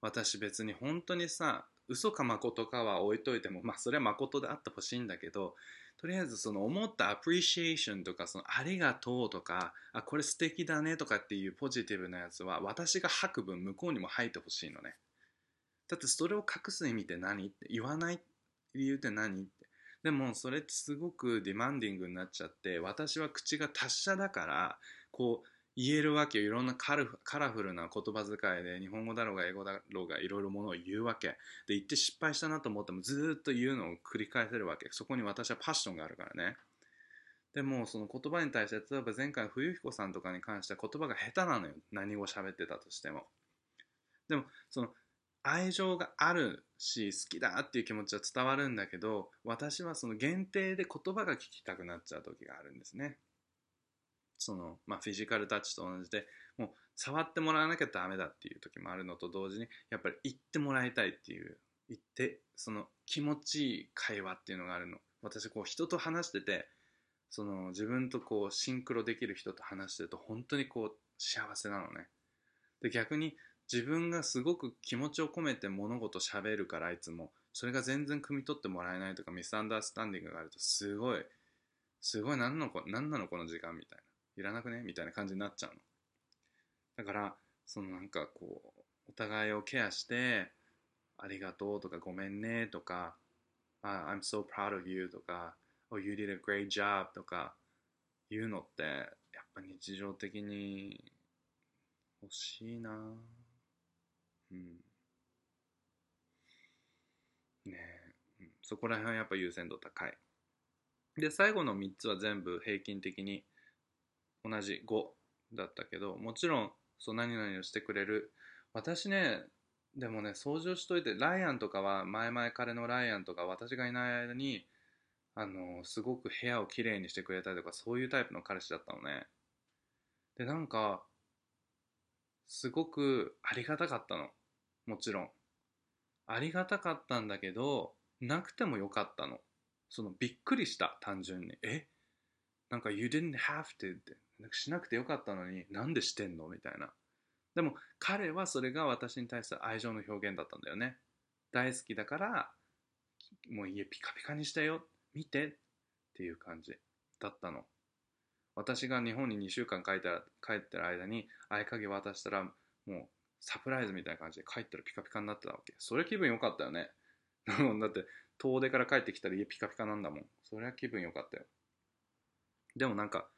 私別に本当にさ嘘か誠かは置いといてもまあそれは誠であってほしいんだけどとりあえずその思ったアプリシエーションとかそのありがとうとかあこれ素敵だねとかっていうポジティブなやつは私が吐く分向こうにも吐いてほしいのね。だってそれを隠す意味って何って言わない理由って何って。でもそれってすごくディマンディングになっちゃって私は口が達者だからこう言えるわけよ。いろんなカルカラフルな言葉遣いで日本語だろうが英語だろうがいろいろものを言うわけ。で言って失敗したなと思ってもずっと言うのを繰り返せるわけ。そこに私はパッションがあるからね。でもその言葉に対して例えば前回冬彦さんとかに関しては言葉が下手なのよ。何語喋ってたとしても。でもその愛情があるし好きだっていう気持ちは伝わるんだけど私はその限定で言葉が聞きたくなっちゃう時があるんですね。その、まあ、フィジカルタッチと同じでもう触ってもらわなきゃダメだっていう時もあるのと同時にやっぱり言ってもらいたいっていう言ってその気持ちいい会話っていうのがあるの。私こう人と話しててその自分とこうシンクロできる人と話してると本当にこう幸せなのね。で逆に自分がすごく気持ちを込めて物事しゃべるからいつも。それが全然汲み取ってもらえないとかミスアンダースタンディングがあるとすごいすごい何の何なのこの時間みたいな。いらなくね？みたいな感じになっちゃうの。だから、そのなんかこう、お互いをケアして、ありがとうとかごめんねとか、I'm so proud of you とか、Oh, you did a great job とか言うのって、やっぱ日常的に欲しいなうん。ねえ、そこら辺はやっぱ優先度高い。で、最後の3つは全部平均的に同じ5だったけどもちろんそう何々をしてくれる。私ねでもね掃除をしといてライアンとかは前々彼のライアンとか私がいない間にあのすごく部屋をきれいにしてくれたりとかそういうタイプの彼氏だったのね。でなんかすごくありがたかったの。もちろん。ありがたかったんだけどなくてもよかったの。そのびっくりした単純に。え？なんか You didn't have to って。しなくてよかったのになんでしてんの？みたいな。でも彼はそれが私に対する愛情の表現だったんだよね。大好きだからもう家ピカピカにしたよ。見て。っていう感じだったの。私が日本に2週間帰った帰ってる間に合鍵渡したらもうサプライズみたいな感じで帰ったらピカピカになってたわけ。それ気分良かったよね。だって遠出から帰ってきたら家ピカピカなんだもん。それは気分良かったよ。でもなんか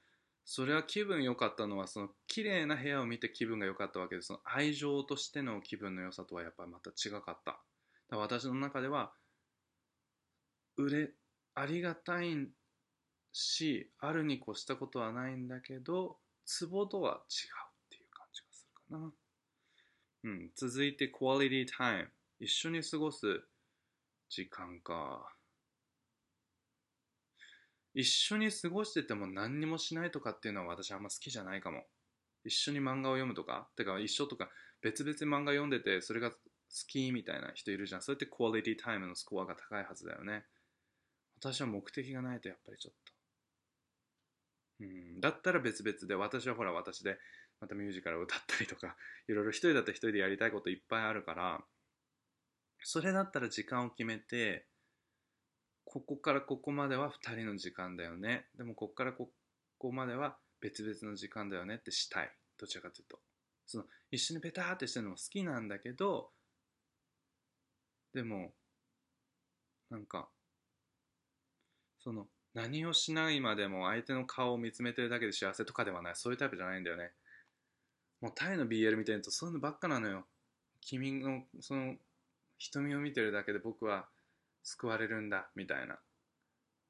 それは気分良かったのはその綺麗な部屋を見て気分が良かったわけでその愛情としての気分の良さとはやっぱりまた違かった。だ私の中では売れありがたいしあるに越したことはないんだけどツボとは違うっていう感じがするかな。うん続いて quality time 一緒に過ごす時間か。一緒に過ごしてても何にもしないとかっていうのは私あんま好きじゃないかも。一緒に漫画を読むとか？てか一緒とか別々に漫画読んでてそれが好きみたいな人いるじゃん。そうやってクオリティタイムのスコアが高いはずだよね。私は目的がないとやっぱりちょっと。うん。だったら別々で私はほら私でまたミュージカルを歌ったりとか いろいろ一人だったら一人でやりたいこといっぱいあるからそれだったら時間を決めてここからここまでは2人の時間だよね。でもここからここまでは別々の時間だよねってしたい。どちらかというと。その一緒にペターってしてるのも好きなんだけどでもなんかその何をしないまでも相手の顔を見つめてるだけで幸せとかではない。そういうタイプじゃないんだよね。もうタイの BL 見てるとそういうのばっかなのよ。君のその瞳を見てるだけで僕は救われるんだみたいな。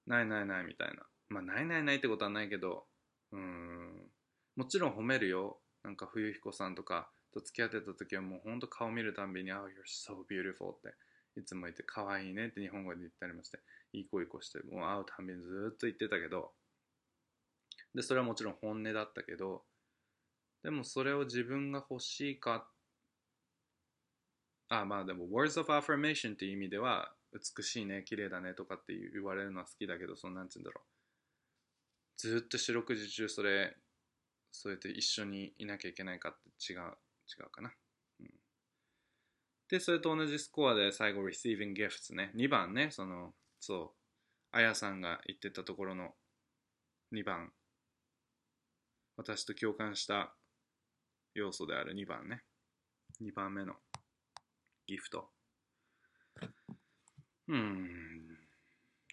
ないないないみたいな。まあないないないってことはないけどうん。もちろん褒めるよ。なんか冬彦さんとかと付き合ってた時はもうほんと顔見るたんびに「Oh, you're so beautiful」っていつも言って「可愛いね」って日本語で言ったりもしていい子いい子してもう会うたんびにずっと言ってたけど。でそれはもちろん本音だったけどでもそれを自分が欲しいかあまあでも words of affirmation っていう意味では美しいね綺麗だねとかって言われるのは好きだけどそのなんて言うんだろう。ずっと四六時中それそうやって一緒にいなきゃいけないかって違う違うかな、うん、でそれと同じスコアで最後 receiving gifts ね。2番ねそのそう。あやさんが言ってたところの2番。私と共感した要素である2番ね。2番目のギフト。うん。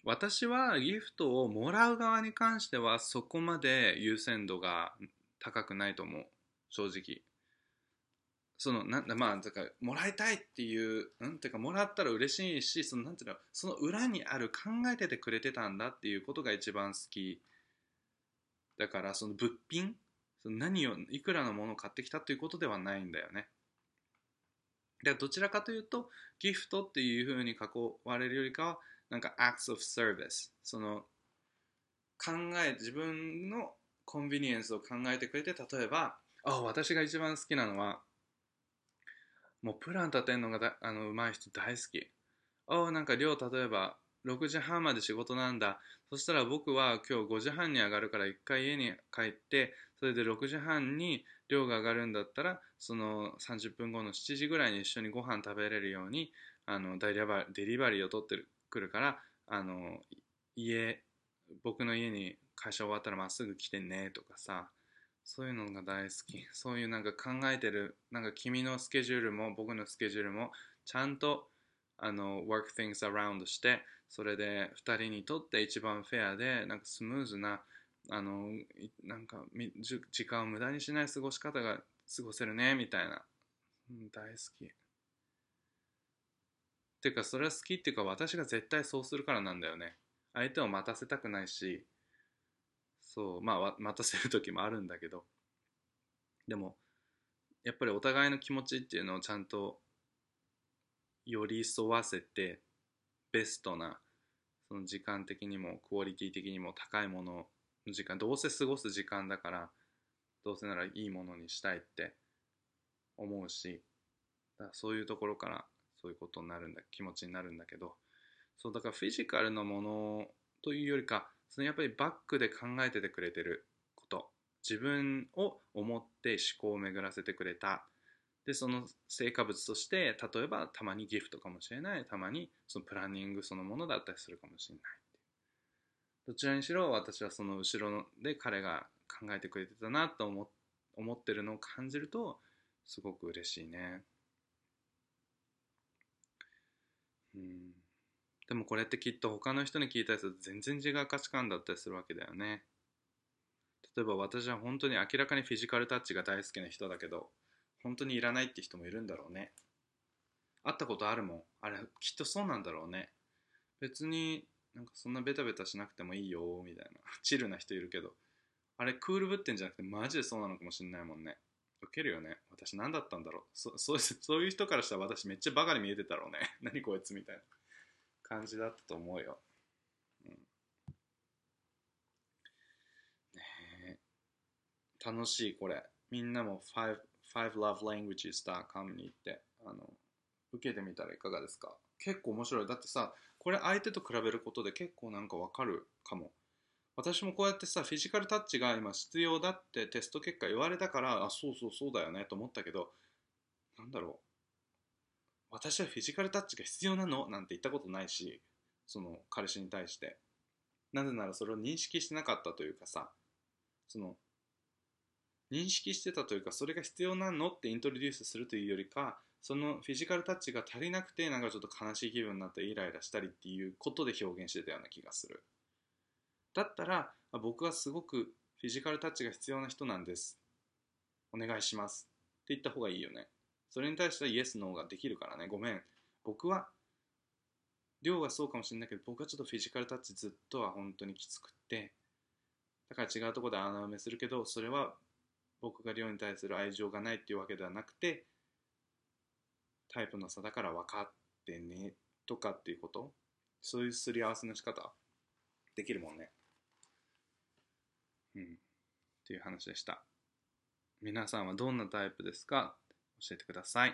私はギフトをもらう側に関してはそこまで優先度が高くないと思う。正直。そのなんまあだからもらいたいっていううん？ていうかもらったら嬉しいしそのなんていうのその裏にある考えててくれてたんだっていうことが一番好き。だからその物品？その何をいくらのものを買ってきたということではないんだよね。でどちらかというとギフトっていうふうに囲われるよりかはなんか acts of service その考え自分のコンビニエンスを考えてくれて例えばあ私が一番好きなのはもうプラン立てるのがだあの上手い人大好き。あなんか寮例えば6時半まで仕事なんだ。そしたら僕は今日5時半に上がるから1回家に帰ってそれで6時半に量が上がるんだったらその30分後の7時ぐらいに一緒にご飯食べれるようにあのデリバデリバリーを取ってくるからあの家僕の家に会社終わったらまっすぐ来てねとかさそういうのが大好き。そういうなんか考えてるなんか君のスケジュールも僕のスケジュールもちゃんとあの work things around してそれで2人にとって一番フェアでなんかスムーズなあのなんか時間を無駄にしない過ごし方が過ごせるねみたいな、うん、大好き。っていうかそれは好きっていうか私が絶対そうするからなんだよね。相手を待たせたくないし。そうまあ待たせる時もあるんだけど。でもやっぱりお互いの気持ちっていうのをちゃんと寄り添わせてベストなその時間的にもクオリティ的にも高いものの時間どうせ過ごす時間だからどうせならいいものにしたいって思うしだそういうところからそういうことになるんだ気持ちになるんだけどそうだからフィジカルのものというよりかそのやっぱりバックで考えててくれてること自分を思って思考を巡らせてくれた。でその成果物として例えばたまにギフトかもしれない。たまにそのプランニングそのものだったりするかもしれないどちらにしろ私はその後ろで彼が考えてくれてたなと思思ってるのを感じるとすごく嬉しいね。うん。でもこれってきっと他の人に聞いたりすると全然違う価値観だったりするわけだよね。例えば私は本当に明らかにフィジカルタッチが大好きな人だけど本当にいらないって人もいるんだろうね。会ったことあるもん。あれきっとそうなんだろうね。別になんかそんなベタベタしなくてもいいよみたいな。チルな人いるけど。あれクールぶってんじゃなくてマジでそうなのかもしんないもんね。ウケるよね。私何だったんだろう。そそうそういう人からしたら私めっちゃバカに見えてたろうね。何こいつみたいな。感じだったと思うよ、うん、ね楽しいこれ。みんなも 5, 5lovelanguages.com に行ってあの受けてみたらいかがですか？結構面白い。だってさこれ相手と比べることで結構なんかわかるかも。私もこうやってさフィジカルタッチが今必要だってテスト結果言われたからあそうそうそうだよねと思ったけどなんだろう。私はフィジカルタッチが必要なの？なんて言ったことないしその彼氏に対して。なぜならそれを認識してなかったというかさその認識してたというかそれが必要なの？ってイントロデュースするというよりかそのフィジカルタッチが足りなくてなんかちょっと悲しい気分になってイライラしたりっていうことで表現してたような気がする。だったら僕はすごくフィジカルタッチが必要な人なんですお願いしますって言った方がいいよねそれに対してはイエス、ノーができるからね。ごめん。僕は、量がそうかもしれないけど、僕はちょっとフィジカルタッチずっとは本当にきつくって、だから違うとこで穴埋めするけど、それは僕が量に対する愛情がないっていうわけではなくて、タイプの差だから分かってねとかっていうこと、そういうすり合わせの仕方、できるもんね。うん。っていう話でした。皆さんはどんなタイプですか？教えてください。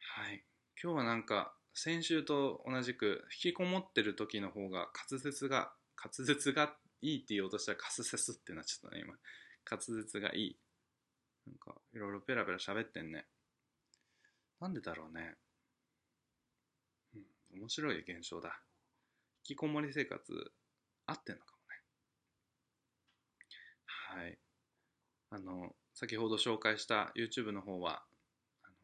はい。今日はなんか先週と同じく引きこもってる時の方が滑舌が滑舌がいいって言おうとしたら滑舌ってなっちゃったね今滑舌がいいなんかいろいろペラペラ喋ってんねなんでだろうねうん面白い現象だ引きこもり生活合ってんのかはい。あの先ほど紹介した YouTube の方はあの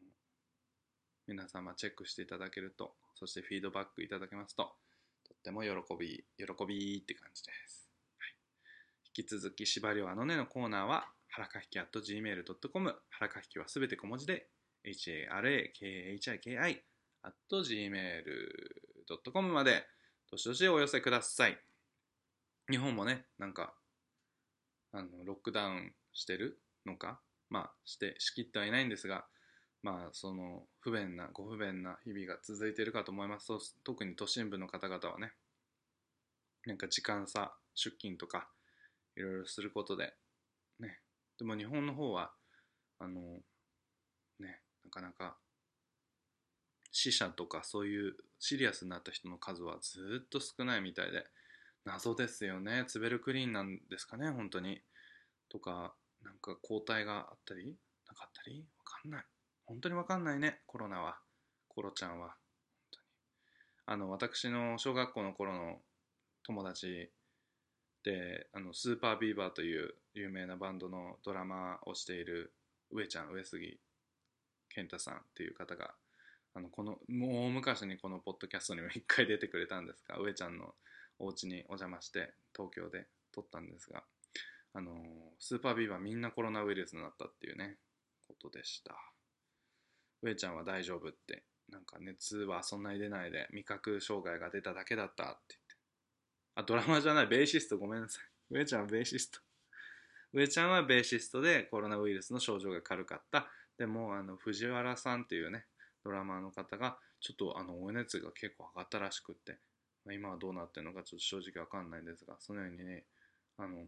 皆様チェックしていただけるとそしてフィードバックいただけますととっても喜び喜びって感じです、はい、引き続き司馬遼あのねのコーナーははらかひき at gmail.com はらかひきはすべて小文字で h-a-r-a-k-h-i-k-i at gmail.com までどしどしお寄せください。日本もねなんかあのロックダウンしてるのか、まあ、して仕切ってはいないんですが、まあ、その不便なご不便な日々が続いているかと思います特に都心部の方々はね。なんか時間差出勤とかいろいろすることでね。でも日本の方はあのねなかなか死者とかそういうシリアスになった人の数はずっと少ないみたいで謎ですよね。ツベルクリーンなんですかね本当に。とかなんか抗体があったりなかったり？わかんない。本当にわかんないねコロナは。コロちゃんは。本当に。あの私の小学校の頃の友達であのスーパービーバーという有名なバンドのドラマをしている上ちゃん上杉健太さんっていう方があのこのもう昔にこのポッドキャストにも一回出てくれたんですが上ちゃんのお家にお邪魔して東京で撮ったんですがあのスーパービーバーみんなコロナウイルスになったっていうねことでした。上ちゃんは大丈夫ってなんか熱はそんなに出ないで味覚障害が出ただけだったって言って。あドラマじゃないベーシストごめんなさい。上ちゃんはベーシスト。上ちゃんはベーシストでコロナウイルスの症状が軽かった。でもあの藤原さんっていうねドラマーの方がちょっとあのお熱が結構上がったらしくって、まあ、今はどうなってるのかちょっと正直わかんないですがそのようにねあの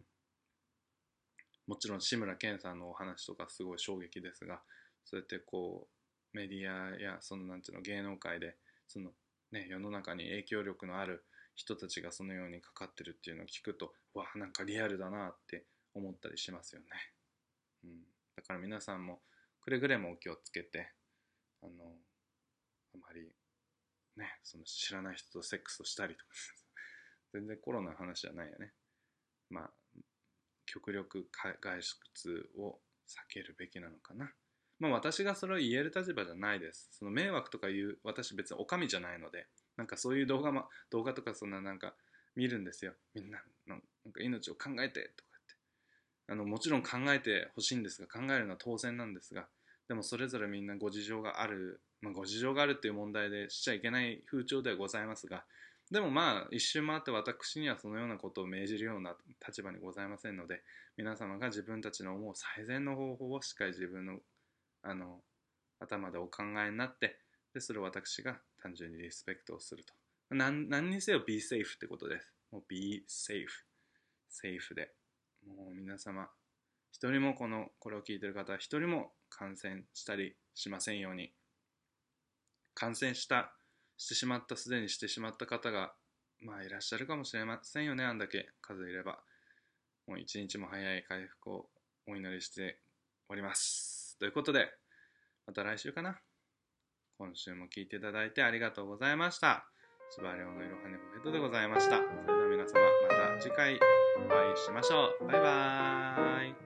もちろん志村けんさんのお話とかすごい衝撃ですがそうやってこうメディアやそのなんていうの芸能界でそのね世の中に影響力のある人たちがそのようにかかってるっていうのを聞くとわなんかリアルだなって思ったりしますよね、うん、だから皆さんもくれぐれもお気をつけてあのあまりねその知らない人とセックスをしたりとか。全然コロナの話じゃないよね。まあ極力外出を避けるべきなのかな。まあ私がそれを言える立場じゃないです。その迷惑とか言う私別にお上じゃないので。なんかそういう動画,、ま、動画とかそんななんか見るんですよ。みんなのなんか命を考えてとかって。あのもちろん考えてほしいんですが考えるのは当然なんですがでもそれぞれみんなご事情がある、まあ、ご事情があるっていう問題でしちゃいけない風潮ではございますが。でもまあ一周回って私にはそのようなことを命じるような立場にございませんので。皆様が自分たちの思う最善の方法をしっかり自分のあの頭でお考えになって。でそれを私が単純にリスペクトをすると。何何にせよ be safe ってことです。もう be safe セーフで。もう皆様一人もこのこれを聞いてる方一人も感染したりしませんように。感染したしてしまったすでにしてしまった方がまあいらっしゃるかもしれませんよねあんだけ数いれば。もう一日も早い回復をお祈りしております。ということでまた来週かな。今週も聞いていただいてありがとうございました。千葉亮のいろはねポケットでございました。それでは皆様また次回お会いしましょう。バイバーイ。